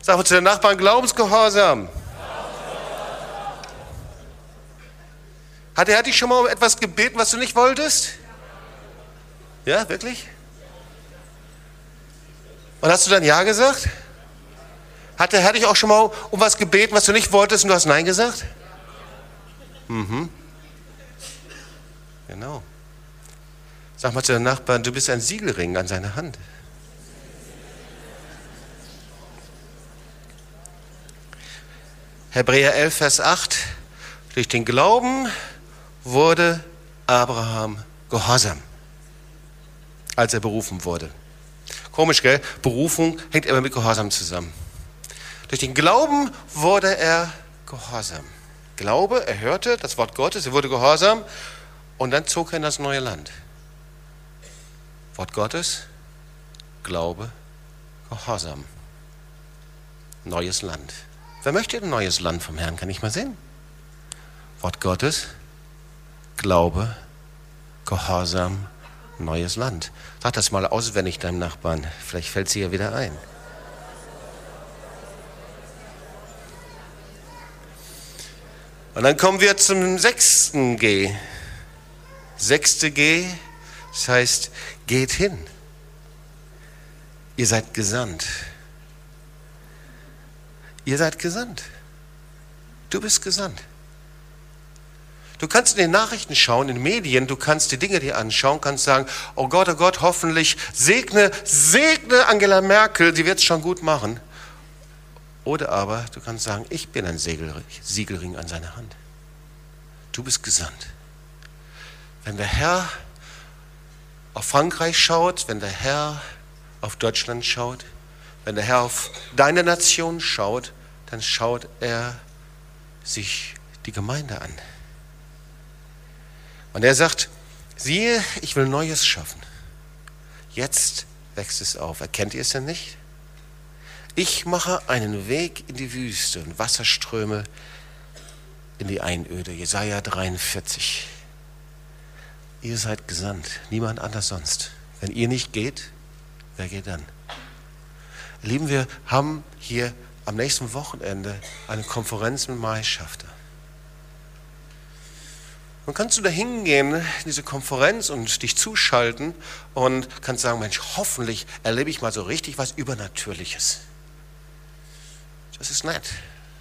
Sag mal zu den Nachbarn Glaubensgehorsam. Hat er dich schon mal um etwas gebeten, was du nicht wolltest? Ja, wirklich? Und hast du dann Ja gesagt? Hat der Herr dich auch schon mal um was gebeten, was du nicht wolltest und du hast Nein gesagt? Mhm. Genau. Sag mal zu den Nachbarn, du bist ein Siegelring an seiner Hand. Hebräer 11, Vers 8. Durch den Glauben wurde Abraham gehorsam. als er berufen wurde. Komisch, gell? Berufung hängt immer mit Gehorsam zusammen. Durch den Glauben wurde er gehorsam. Glaube, er hörte das Wort Gottes, er wurde gehorsam und dann zog er in das neue Land. Wort Gottes, Glaube, Gehorsam. Neues Land. Wer möchte ein neues Land vom Herrn? Kann ich mal sehen? Wort Gottes, Glaube, Gehorsam, neues Land. Sag das mal auswendig deinem Nachbarn. Vielleicht fällt sie ja wieder ein. Und dann kommen wir zum sechsten G. Sechste G, das heißt, geht hin. Ihr seid gesandt. Ihr seid gesandt. Du bist gesandt. Du kannst in den Nachrichten schauen, in den Medien, du kannst die Dinge dir anschauen, kannst sagen, oh Gott, oh Gott, hoffentlich segne, segne Angela Merkel, die wird es schon gut machen. Oder aber du kannst sagen, ich bin ein Siegelring an seiner Hand. Du bist gesandt. Wenn der Herr auf Frankreich schaut, wenn der Herr auf Deutschland schaut, wenn der Herr auf deine Nation schaut, dann schaut er sich die Gemeinde an. Und er sagt, siehe, ich will Neues schaffen. Jetzt wächst es auf. Erkennt ihr es denn nicht? Ich mache einen Weg in die Wüste und Wasserströme in die Einöde. Jesaja 43. Ihr seid gesandt, niemand anders sonst. Wenn ihr nicht geht, wer geht dann? Lieben, wir haben hier am nächsten Wochenende eine Konferenz mit Maischafter. Und kannst du da hingehen, in diese Konferenz und dich zuschalten und kannst sagen, Mensch, hoffentlich erlebe ich mal so richtig was Übernatürliches. Das ist nett,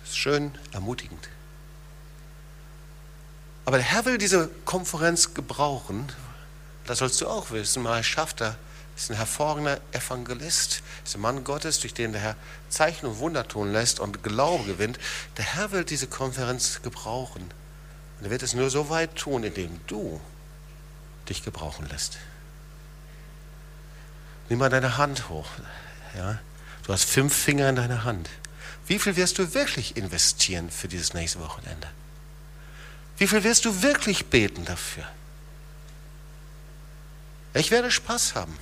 das ist schön, ermutigend. Aber der Herr will diese Konferenz gebrauchen, das sollst du auch wissen, mal schafft er, ist ein hervorragender Evangelist, ist ein Mann Gottes, durch den der Herr Zeichen und Wunder tun lässt und Glaube gewinnt. Der Herr will diese Konferenz gebrauchen. Und er wird es nur so weit tun, indem du dich gebrauchen lässt. Nimm mal deine Hand hoch. Ja? Du hast fünf Finger in deiner Hand. Wie viel wirst du wirklich investieren für dieses nächste Wochenende? Wie viel wirst du wirklich beten dafür? Ich werde Spaß haben.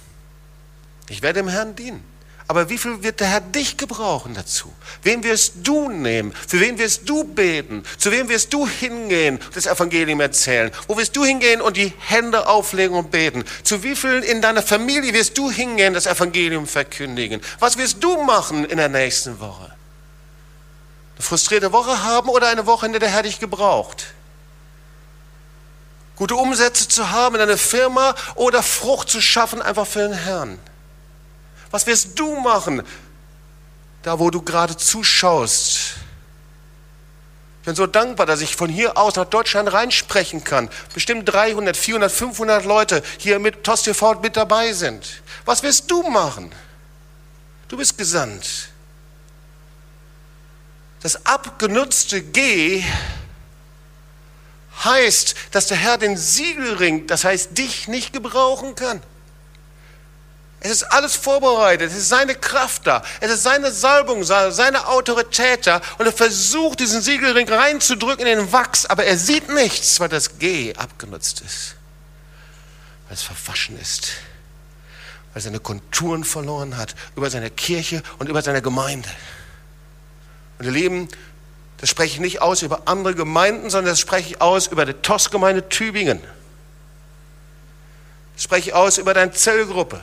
Ich werde dem Herrn dienen. Aber wie viel wird der Herr dich gebrauchen dazu? Wen wirst du nehmen? Für wen wirst du beten? Zu wem wirst du hingehen und das Evangelium erzählen? Wo wirst du hingehen und die Hände auflegen und beten? Zu wie vielen in deiner Familie wirst du hingehen, das Evangelium verkündigen? Was wirst du machen in der nächsten Woche? Eine frustrierte Woche haben oder eine Woche, in der der Herr dich gebraucht? Gute Umsätze zu haben in einer Firma oder Frucht zu schaffen einfach für den Herrn? Was wirst du machen, da wo du gerade zuschaust? Ich bin so dankbar, dass ich von hier aus nach Deutschland reinsprechen kann. Bestimmt 300, 400, 500 Leute hier mit TOS TV mit dabei sind. Was wirst du machen? Du bist gesandt. Das abgenutzte G heißt, dass der Herr den Siegelring, das heißt dich, nicht gebrauchen kann. Es ist alles vorbereitet, es ist seine Kraft da, es ist seine Salbung, seine Autorität da und er versucht, diesen Siegelring reinzudrücken in den Wachs, aber er sieht nichts, weil das G abgenutzt ist, weil es verwaschen ist, weil seine Konturen verloren hat über seine Kirche und über seine Gemeinde. Und ihr Lieben, das spreche ich nicht aus über andere Gemeinden, sondern das spreche ich aus über die TOS-Gemeinde Tübingen. Das spreche ich aus über deine Zellgruppe.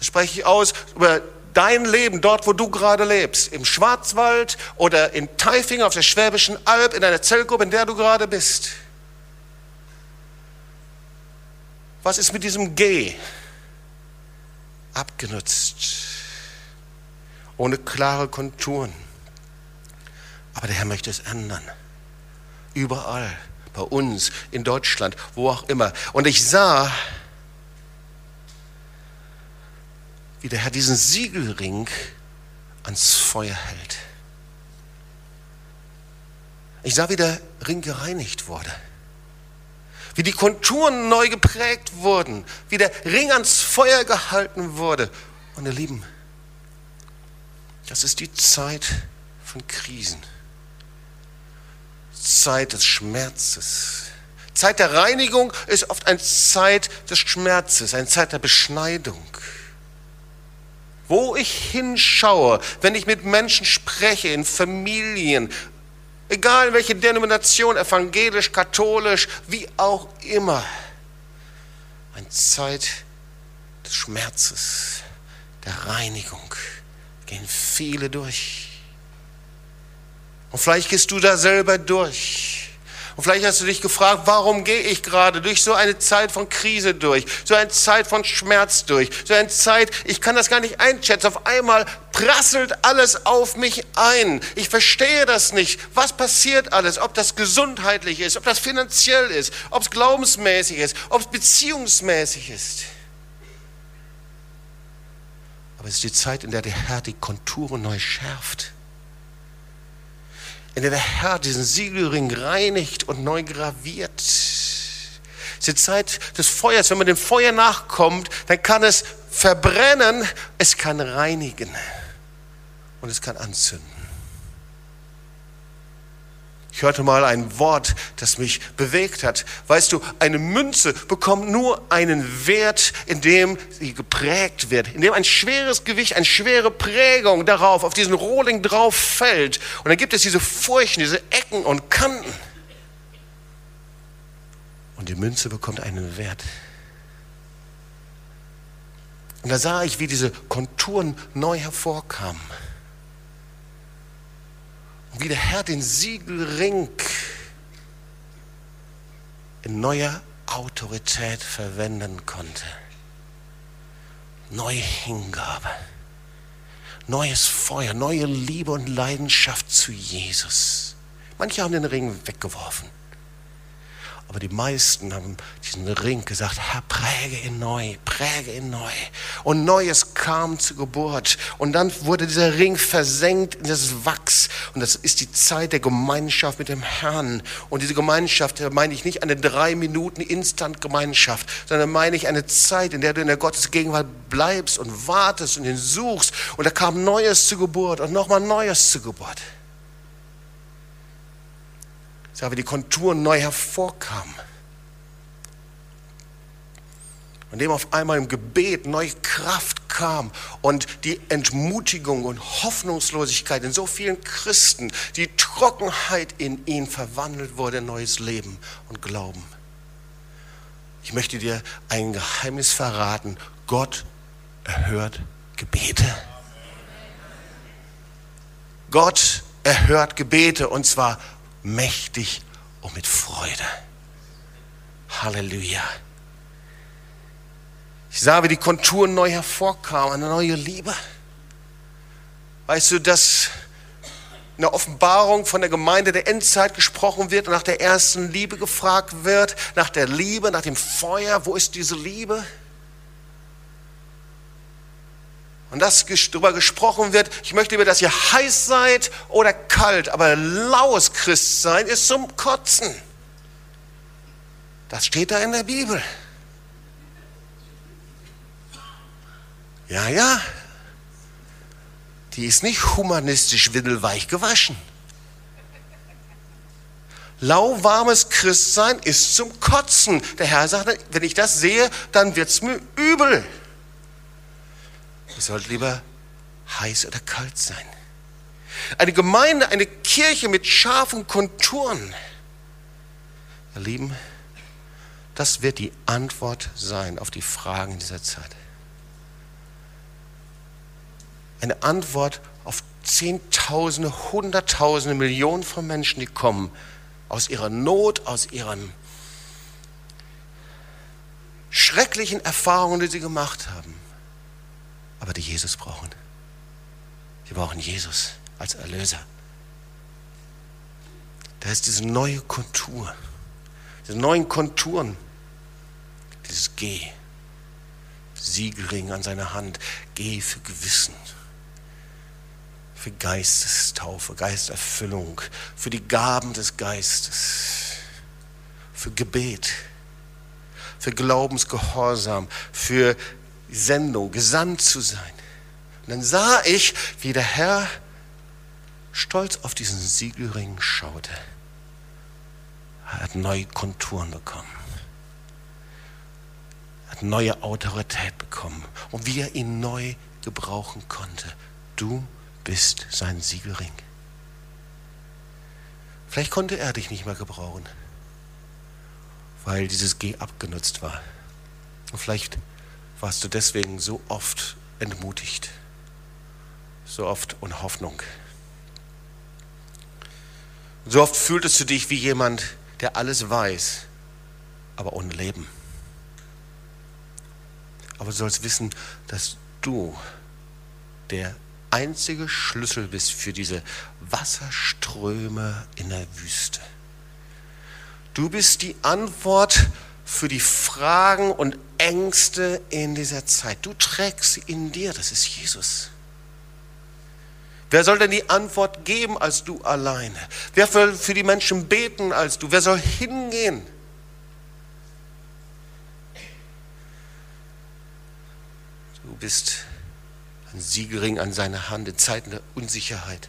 Das spreche ich aus über dein Leben, dort wo du gerade lebst, im Schwarzwald oder in Taifing auf der Schwäbischen Alb, in deiner Zellgruppe, in der du gerade bist. Was ist mit diesem G? Abgenutzt, ohne klare Konturen. Aber der Herr möchte es ändern. Überall, bei uns, in Deutschland, wo auch immer. Und ich sah, wie der Herr diesen Siegelring ans Feuer hält. Ich sah, wie der Ring gereinigt wurde. wie die Konturen neu geprägt wurden, wie der Ring ans Feuer gehalten wurde. Und ihr Lieben, das ist die Zeit von Krisen, Zeit des Schmerzes. Zeit der Reinigung ist oft eine Zeit des Schmerzes, eine Zeit der Beschneidung. Wo ich hinschaue, wenn ich mit Menschen spreche, in Familien, egal welche Denomination, evangelisch, katholisch, wie auch immer, eine Zeit des Schmerzes, der Reinigung, gehen viele durch. Und vielleicht gehst du da selber durch. Und vielleicht hast du dich gefragt, warum gehe ich gerade durch so eine Zeit von Krise durch, so eine Zeit von Schmerz durch, so eine Zeit, ich kann das gar nicht einschätzen. Auf einmal prasselt alles auf mich ein. Ich verstehe das nicht. Was passiert alles? Ob das gesundheitlich ist, ob das finanziell ist, ob es glaubensmäßig ist, ob es beziehungsmäßig ist. Aber es ist die Zeit, in der der Herr die Konturen neu schärft in der der Herr diesen Siegelring reinigt und neu graviert. Es ist die Zeit des Feuers. Wenn man dem Feuer nachkommt, dann kann es verbrennen, es kann reinigen und es kann anzünden. Ich hörte mal ein Wort, das mich bewegt hat. Weißt du, eine Münze bekommt nur einen Wert, in dem sie geprägt wird, in dem ein schweres Gewicht, eine schwere Prägung darauf, auf diesen Rohling drauf fällt. Und dann gibt es diese Furchen, diese Ecken und Kanten. Und die Münze bekommt einen Wert. Und da sah ich, wie diese Konturen neu hervorkamen wie der Herr den Siegelring in neuer Autorität verwenden konnte. Neue Hingabe, neues Feuer, neue Liebe und Leidenschaft zu Jesus. Manche haben den Ring weggeworfen. Aber die meisten haben diesen Ring gesagt, Herr, präge ihn neu, präge ihn neu. Und Neues kam zur Geburt. Und dann wurde dieser Ring versenkt in das Wachs. Und das ist die Zeit der Gemeinschaft mit dem Herrn. Und diese Gemeinschaft, da meine ich nicht eine drei Minuten Instant-Gemeinschaft, sondern meine ich eine Zeit, in der du in der Gottesgegenwart bleibst und wartest und ihn suchst. Und da kam Neues zur Geburt und nochmal Neues zur Geburt wie die Konturen neu hervorkamen. Und dem auf einmal im Gebet neue Kraft kam und die Entmutigung und Hoffnungslosigkeit in so vielen Christen, die Trockenheit in ihnen verwandelt wurde in neues Leben und Glauben. Ich möchte dir ein Geheimnis verraten. Gott erhört Gebete. Gott erhört Gebete und zwar mächtig und mit Freude. Halleluja. Ich sah, wie die Konturen neu hervorkamen, eine neue Liebe. Weißt du, dass in der Offenbarung von der Gemeinde der Endzeit gesprochen wird und nach der ersten Liebe gefragt wird, nach der Liebe, nach dem Feuer, wo ist diese Liebe? Und dass darüber gesprochen wird, ich möchte lieber, dass ihr heiß seid oder kalt, aber laues Christsein ist zum Kotzen. Das steht da in der Bibel. Ja, ja. Die ist nicht humanistisch windelweich gewaschen. Lauwarmes Christsein ist zum Kotzen. Der Herr sagt, wenn ich das sehe, dann wird es mir übel. Ihr sollt lieber heiß oder kalt sein. Eine Gemeinde, eine Kirche mit scharfen Konturen. Ihr Lieben, das wird die Antwort sein auf die Fragen dieser Zeit. Eine Antwort auf Zehntausende, Hunderttausende, Millionen von Menschen, die kommen aus ihrer Not, aus ihren schrecklichen Erfahrungen, die sie gemacht haben aber die Jesus brauchen. Sie brauchen Jesus als Erlöser. Da ist diese neue Kontur, diese neuen Konturen, dieses G, Siegelring an seiner Hand, G für Gewissen, für Geistestaufe, Geisterfüllung, für die Gaben des Geistes, für Gebet, für Glaubensgehorsam, für Sendung, gesandt zu sein. Und dann sah ich, wie der Herr stolz auf diesen Siegelring schaute. Er hat neue Konturen bekommen. Er hat neue Autorität bekommen. Und wie er ihn neu gebrauchen konnte. Du bist sein Siegelring. Vielleicht konnte er dich nicht mehr gebrauchen, weil dieses G abgenutzt war. Und vielleicht warst du deswegen so oft entmutigt, so oft ohne Hoffnung. So oft fühltest du dich wie jemand, der alles weiß, aber ohne Leben. Aber du sollst wissen, dass du der einzige Schlüssel bist für diese Wasserströme in der Wüste. Du bist die Antwort für die Fragen und Ängste in dieser Zeit. Du trägst sie in dir, das ist Jesus. Wer soll denn die Antwort geben als du alleine? Wer soll für die Menschen beten als du? Wer soll hingehen? Du bist ein Siegelring an seiner Hand in Zeiten der Unsicherheit,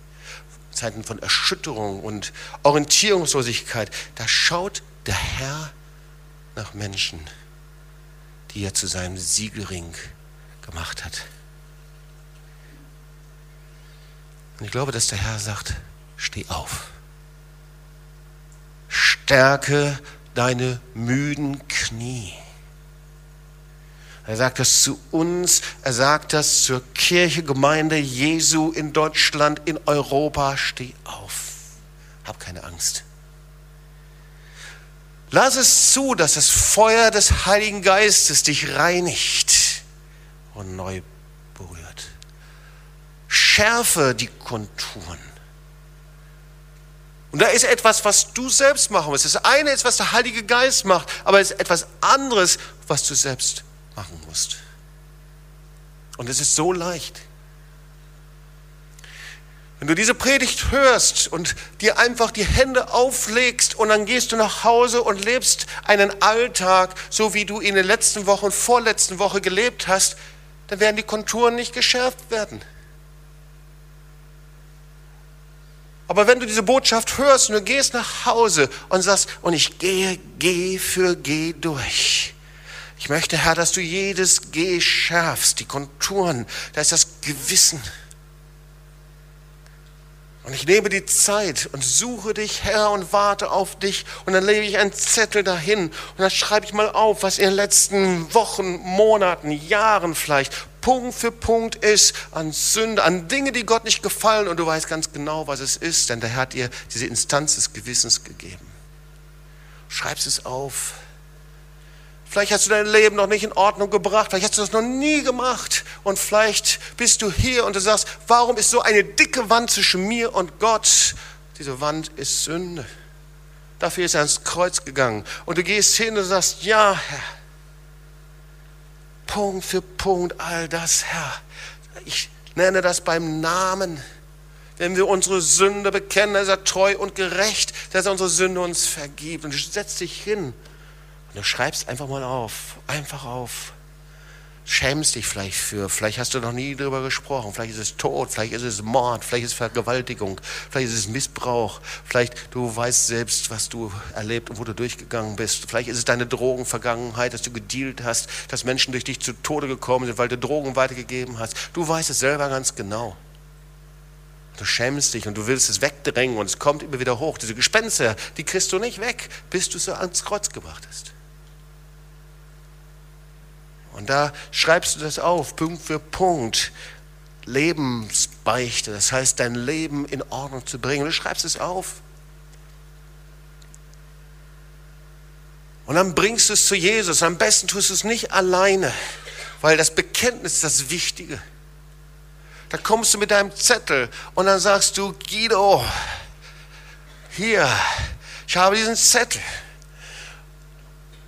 Zeiten von Erschütterung und Orientierungslosigkeit. Da schaut der Herr nach Menschen, die er zu seinem Siegelring gemacht hat. Und ich glaube, dass der Herr sagt, steh auf. Stärke deine müden Knie. Er sagt das zu uns, er sagt das zur Kirche, Gemeinde Jesu in Deutschland, in Europa. Steh auf, hab keine Angst. Lass es zu, dass das Feuer des Heiligen Geistes dich reinigt und neu berührt. Schärfe die Konturen. Und da ist etwas, was du selbst machen musst. Das eine ist, was der Heilige Geist macht, aber es ist etwas anderes, was du selbst machen musst. Und es ist so leicht. Wenn du diese Predigt hörst und dir einfach die Hände auflegst und dann gehst du nach Hause und lebst einen Alltag, so wie du in den letzten Wochen, vorletzten Woche gelebt hast, dann werden die Konturen nicht geschärft werden. Aber wenn du diese Botschaft hörst und du gehst nach Hause und sagst, und ich gehe Geh für Geh durch, ich möchte, Herr, dass du jedes G schärfst, die Konturen, da ist das Gewissen. Und ich nehme die Zeit und suche dich, Herr, und warte auf dich. Und dann lege ich einen Zettel dahin und dann schreibe ich mal auf, was in den letzten Wochen, Monaten, Jahren vielleicht Punkt für Punkt ist an Sünde, an Dinge, die Gott nicht gefallen. Und du weißt ganz genau, was es ist, denn der Herr hat dir diese Instanz des Gewissens gegeben. Schreibst es auf Vielleicht hast du dein Leben noch nicht in Ordnung gebracht. Vielleicht hast du das noch nie gemacht. Und vielleicht bist du hier und du sagst, warum ist so eine dicke Wand zwischen mir und Gott? Diese Wand ist Sünde. Dafür ist er ans Kreuz gegangen. Und du gehst hin und sagst, ja, Herr. Punkt für Punkt all das, Herr. Ich nenne das beim Namen. Wenn wir unsere Sünde bekennen, dann ist er treu und gerecht, dass er unsere Sünde uns vergibt. Und du setzt dich hin und du schreibst einfach mal auf, einfach auf. Schämst dich vielleicht für, vielleicht hast du noch nie darüber gesprochen, vielleicht ist es Tod, vielleicht ist es Mord, vielleicht ist es Vergewaltigung, vielleicht ist es Missbrauch, vielleicht du weißt selbst, was du erlebt und wo du durchgegangen bist, vielleicht ist es deine Drogenvergangenheit, dass du gedealt hast, dass Menschen durch dich zu Tode gekommen sind, weil du Drogen weitergegeben hast. Du weißt es selber ganz genau. Du schämst dich und du willst es wegdrängen und es kommt immer wieder hoch. Diese Gespenster, die kriegst du nicht weg, bis du sie ans Kreuz gebracht hast. Und da schreibst du das auf, Punkt für Punkt. Lebensbeichte, das heißt, dein Leben in Ordnung zu bringen. Du schreibst es auf. Und dann bringst du es zu Jesus. Am besten tust du es nicht alleine, weil das Bekenntnis ist das Wichtige. Da kommst du mit deinem Zettel und dann sagst du, Guido, hier, ich habe diesen Zettel.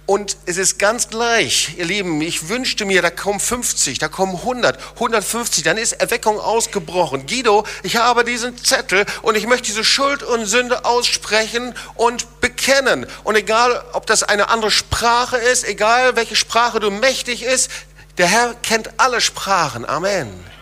Und es ist ganz gleich, ihr Lieben, ich wünschte mir, da kommen 50, da kommen 100, 150, dann ist Erweckung ausgebrochen. Guido, ich habe diesen Zettel und ich möchte diese Schuld und Sünde aussprechen und bekennen. Und egal, ob das eine andere Sprache ist, egal welche Sprache du mächtig ist, der Herr kennt alle Sprachen. Amen.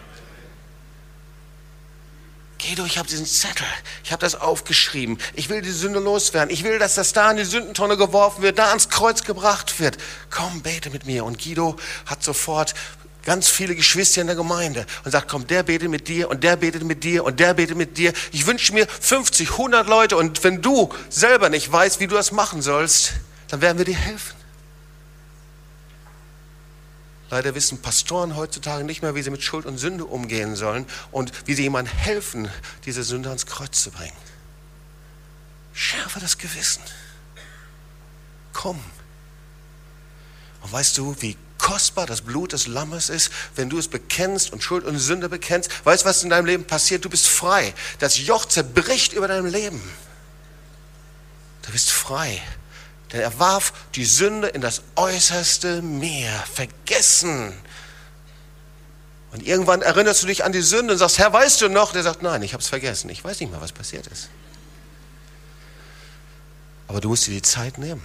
Guido, ich habe diesen Zettel, ich habe das aufgeschrieben. Ich will die Sünde loswerden. Ich will, dass das da in die Sündentonne geworfen wird, da ans Kreuz gebracht wird. Komm, bete mit mir. Und Guido hat sofort ganz viele Geschwister in der Gemeinde und sagt, komm, der betet mit dir und der betet mit dir und der betet mit dir. Ich wünsche mir 50, 100 Leute und wenn du selber nicht weißt, wie du das machen sollst, dann werden wir dir helfen. Leider wissen Pastoren heutzutage nicht mehr, wie sie mit Schuld und Sünde umgehen sollen und wie sie jemandem helfen, diese Sünde ans Kreuz zu bringen. Schärfe das Gewissen. Komm. Und weißt du, wie kostbar das Blut des Lammes ist, wenn du es bekennst und Schuld und Sünde bekennst? Weißt du, was in deinem Leben passiert? Du bist frei. Das Joch zerbricht über deinem Leben. Du bist frei. Denn er warf die Sünde in das äußerste Meer. Vergessen. Und irgendwann erinnerst du dich an die Sünde und sagst, Herr, weißt du noch? Der sagt, nein, ich habe es vergessen. Ich weiß nicht mehr, was passiert ist. Aber du musst dir die Zeit nehmen.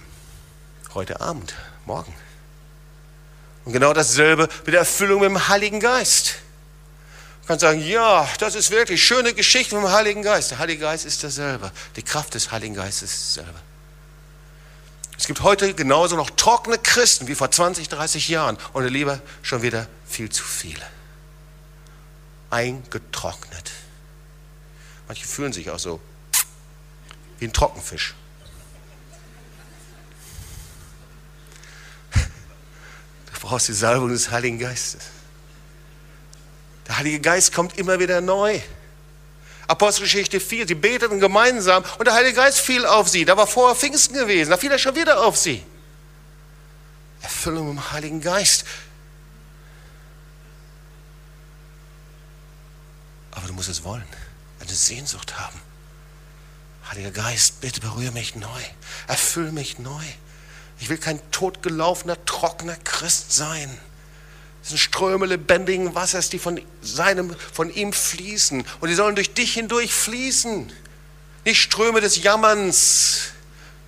Heute Abend, morgen. Und genau dasselbe mit der Erfüllung mit dem Heiligen Geist. Du kannst sagen, ja, das ist wirklich schöne Geschichte mit dem Heiligen Geist. Der Heilige Geist ist dasselbe. Die Kraft des Heiligen Geistes ist dasselbe. Es gibt heute genauso noch trockene Christen wie vor 20, 30 Jahren und Lieber schon wieder viel zu viele. Eingetrocknet. Manche fühlen sich auch so wie ein Trockenfisch. Du brauchst die Salbung des Heiligen Geistes. Der Heilige Geist kommt immer wieder neu. Apostelgeschichte 4, sie beteten gemeinsam und der Heilige Geist fiel auf sie. Da war vorher Pfingsten gewesen, da fiel er schon wieder auf sie. Erfüllung im Heiligen Geist. Aber du musst es wollen, eine Sehnsucht haben. Heiliger Geist, bitte berühre mich neu, erfülle mich neu. Ich will kein totgelaufener, trockener Christ sein. Das sind Ströme lebendigen Wassers, die von, seinem, von ihm fließen. Und die sollen durch dich hindurch fließen. Nicht Ströme des Jammerns,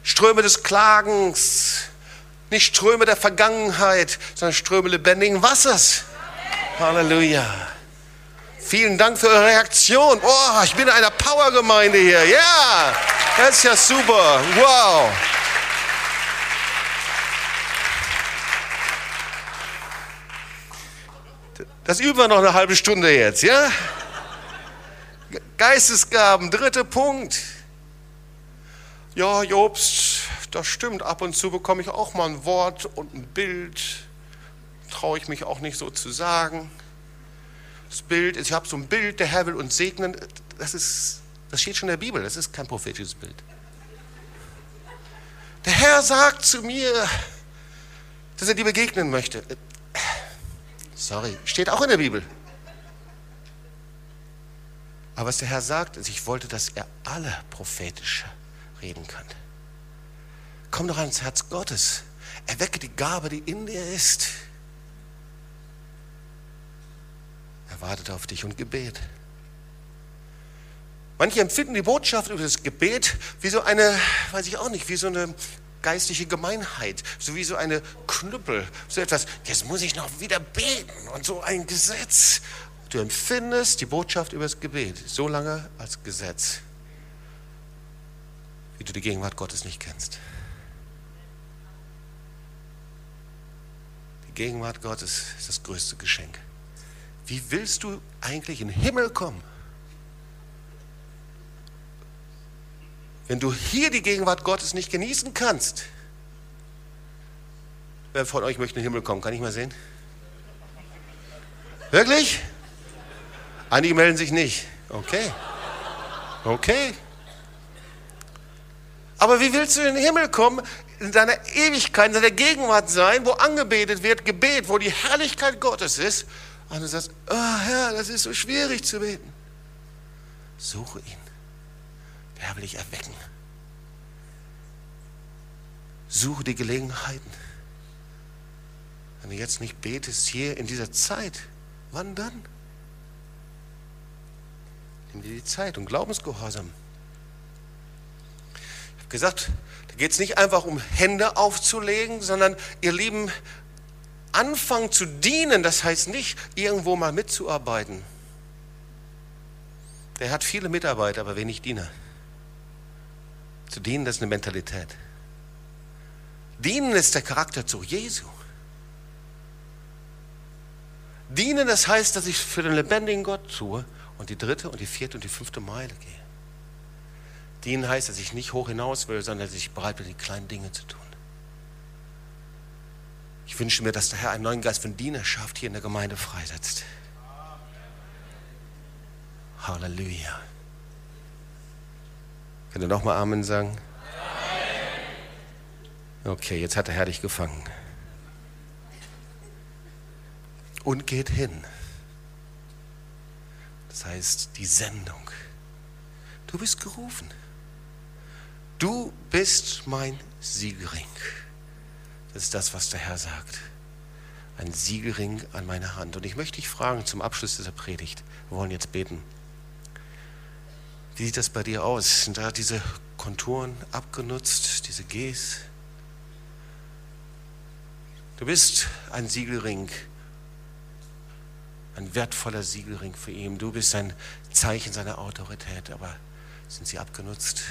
Ströme des Klagens, nicht Ströme der Vergangenheit, sondern Ströme lebendigen Wassers. Halleluja. Vielen Dank für eure Reaktion. Oh, ich bin in einer Powergemeinde hier. Ja, das ist ja super. Wow. Das üben wir noch eine halbe Stunde jetzt, ja? Geistesgaben, dritter Punkt. Ja, Jobst, das stimmt. Ab und zu bekomme ich auch mal ein Wort und ein Bild. Traue ich mich auch nicht so zu sagen. Das Bild, ich habe so ein Bild, der Herr will uns segnen. Das, ist, das steht schon in der Bibel, das ist kein prophetisches Bild. Der Herr sagt zu mir, dass er dir begegnen möchte. Sorry, steht auch in der Bibel. Aber was der Herr sagt, ist, ich wollte, dass er alle prophetisch reden kann. Komm doch ans Herz Gottes. Erwecke die Gabe, die in dir ist. Er wartet auf dich und Gebet. Manche empfinden die Botschaft über das Gebet wie so eine, weiß ich auch nicht, wie so eine geistliche Gemeinheit, so wie so eine Knüppel, so etwas, jetzt muss ich noch wieder beten und so ein Gesetz. Du empfindest die Botschaft über das Gebet so lange als Gesetz, wie du die Gegenwart Gottes nicht kennst. Die Gegenwart Gottes ist das größte Geschenk. Wie willst du eigentlich in den Himmel kommen? Wenn du hier die Gegenwart Gottes nicht genießen kannst, wer von euch möchte in den Himmel kommen? Kann ich mal sehen? Wirklich? Einige melden sich nicht. Okay. Okay. Aber wie willst du in den Himmel kommen, in deiner Ewigkeit, in deiner Gegenwart sein, wo angebetet wird, Gebet, wo die Herrlichkeit Gottes ist, und du sagst, oh Herr, das ist so schwierig zu beten. Suche ihn. Herr will dich erwecken. Suche die Gelegenheiten. Wenn du jetzt nicht betest hier in dieser Zeit, wann dann? Nimm dir die Zeit und Glaubensgehorsam. Ich habe gesagt, da geht es nicht einfach um Hände aufzulegen, sondern ihr Lieben, anfangen zu dienen, das heißt nicht irgendwo mal mitzuarbeiten. Der hat viele Mitarbeiter, aber wenig Diener. Zu dienen, das ist eine Mentalität. Dienen ist der Charakterzug Jesu. Dienen, das heißt, dass ich für den lebendigen Gott tue und die dritte und die vierte und die fünfte Meile gehe. Dienen heißt, dass ich nicht hoch hinaus will, sondern dass ich bereit bin, die kleinen Dinge zu tun. Ich wünsche mir, dass der Herr einen neuen Geist von Dienerschaft hier in der Gemeinde freisetzt. Halleluja. Könnt ihr nochmal Amen sagen? Okay, jetzt hat der Herr dich gefangen. Und geht hin. Das heißt, die Sendung. Du bist gerufen. Du bist mein Siegelring. Das ist das, was der Herr sagt. Ein Siegelring an meiner Hand. Und ich möchte dich fragen zum Abschluss dieser Predigt. Wir wollen jetzt beten. Wie sieht das bei dir aus? Sind da diese Konturen abgenutzt, diese Gs? Du bist ein Siegelring, ein wertvoller Siegelring für ihn. Du bist ein Zeichen seiner Autorität, aber sind sie abgenutzt?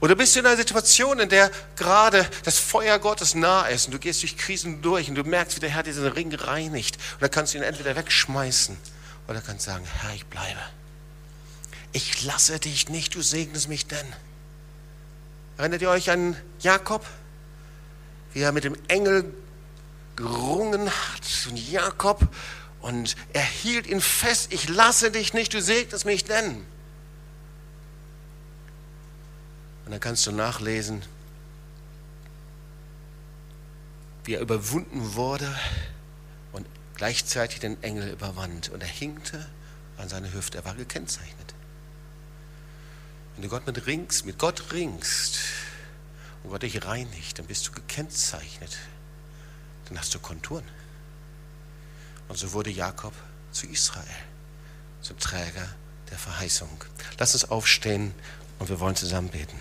Oder bist du in einer Situation, in der gerade das Feuer Gottes nah ist und du gehst durch Krisen durch und du merkst, wie der Herr diesen Ring reinigt und dann kannst du ihn entweder wegschmeißen oder kannst sagen, Herr, ich bleibe ich lasse dich nicht, du segnest mich denn. Erinnert ihr euch an Jakob, wie er mit dem Engel gerungen hat und Jakob und er hielt ihn fest, ich lasse dich nicht, du segnest mich denn. Und dann kannst du nachlesen, wie er überwunden wurde und gleichzeitig den Engel überwand. Und er hinkte an seine Hüfte, er war gekennzeichnet. Wenn du Gott mit ringst, mit Gott ringst und Gott dich reinigt, dann bist du gekennzeichnet. Dann hast du Konturen. Und so wurde Jakob zu Israel, zum Träger der Verheißung. Lass uns aufstehen und wir wollen zusammen beten.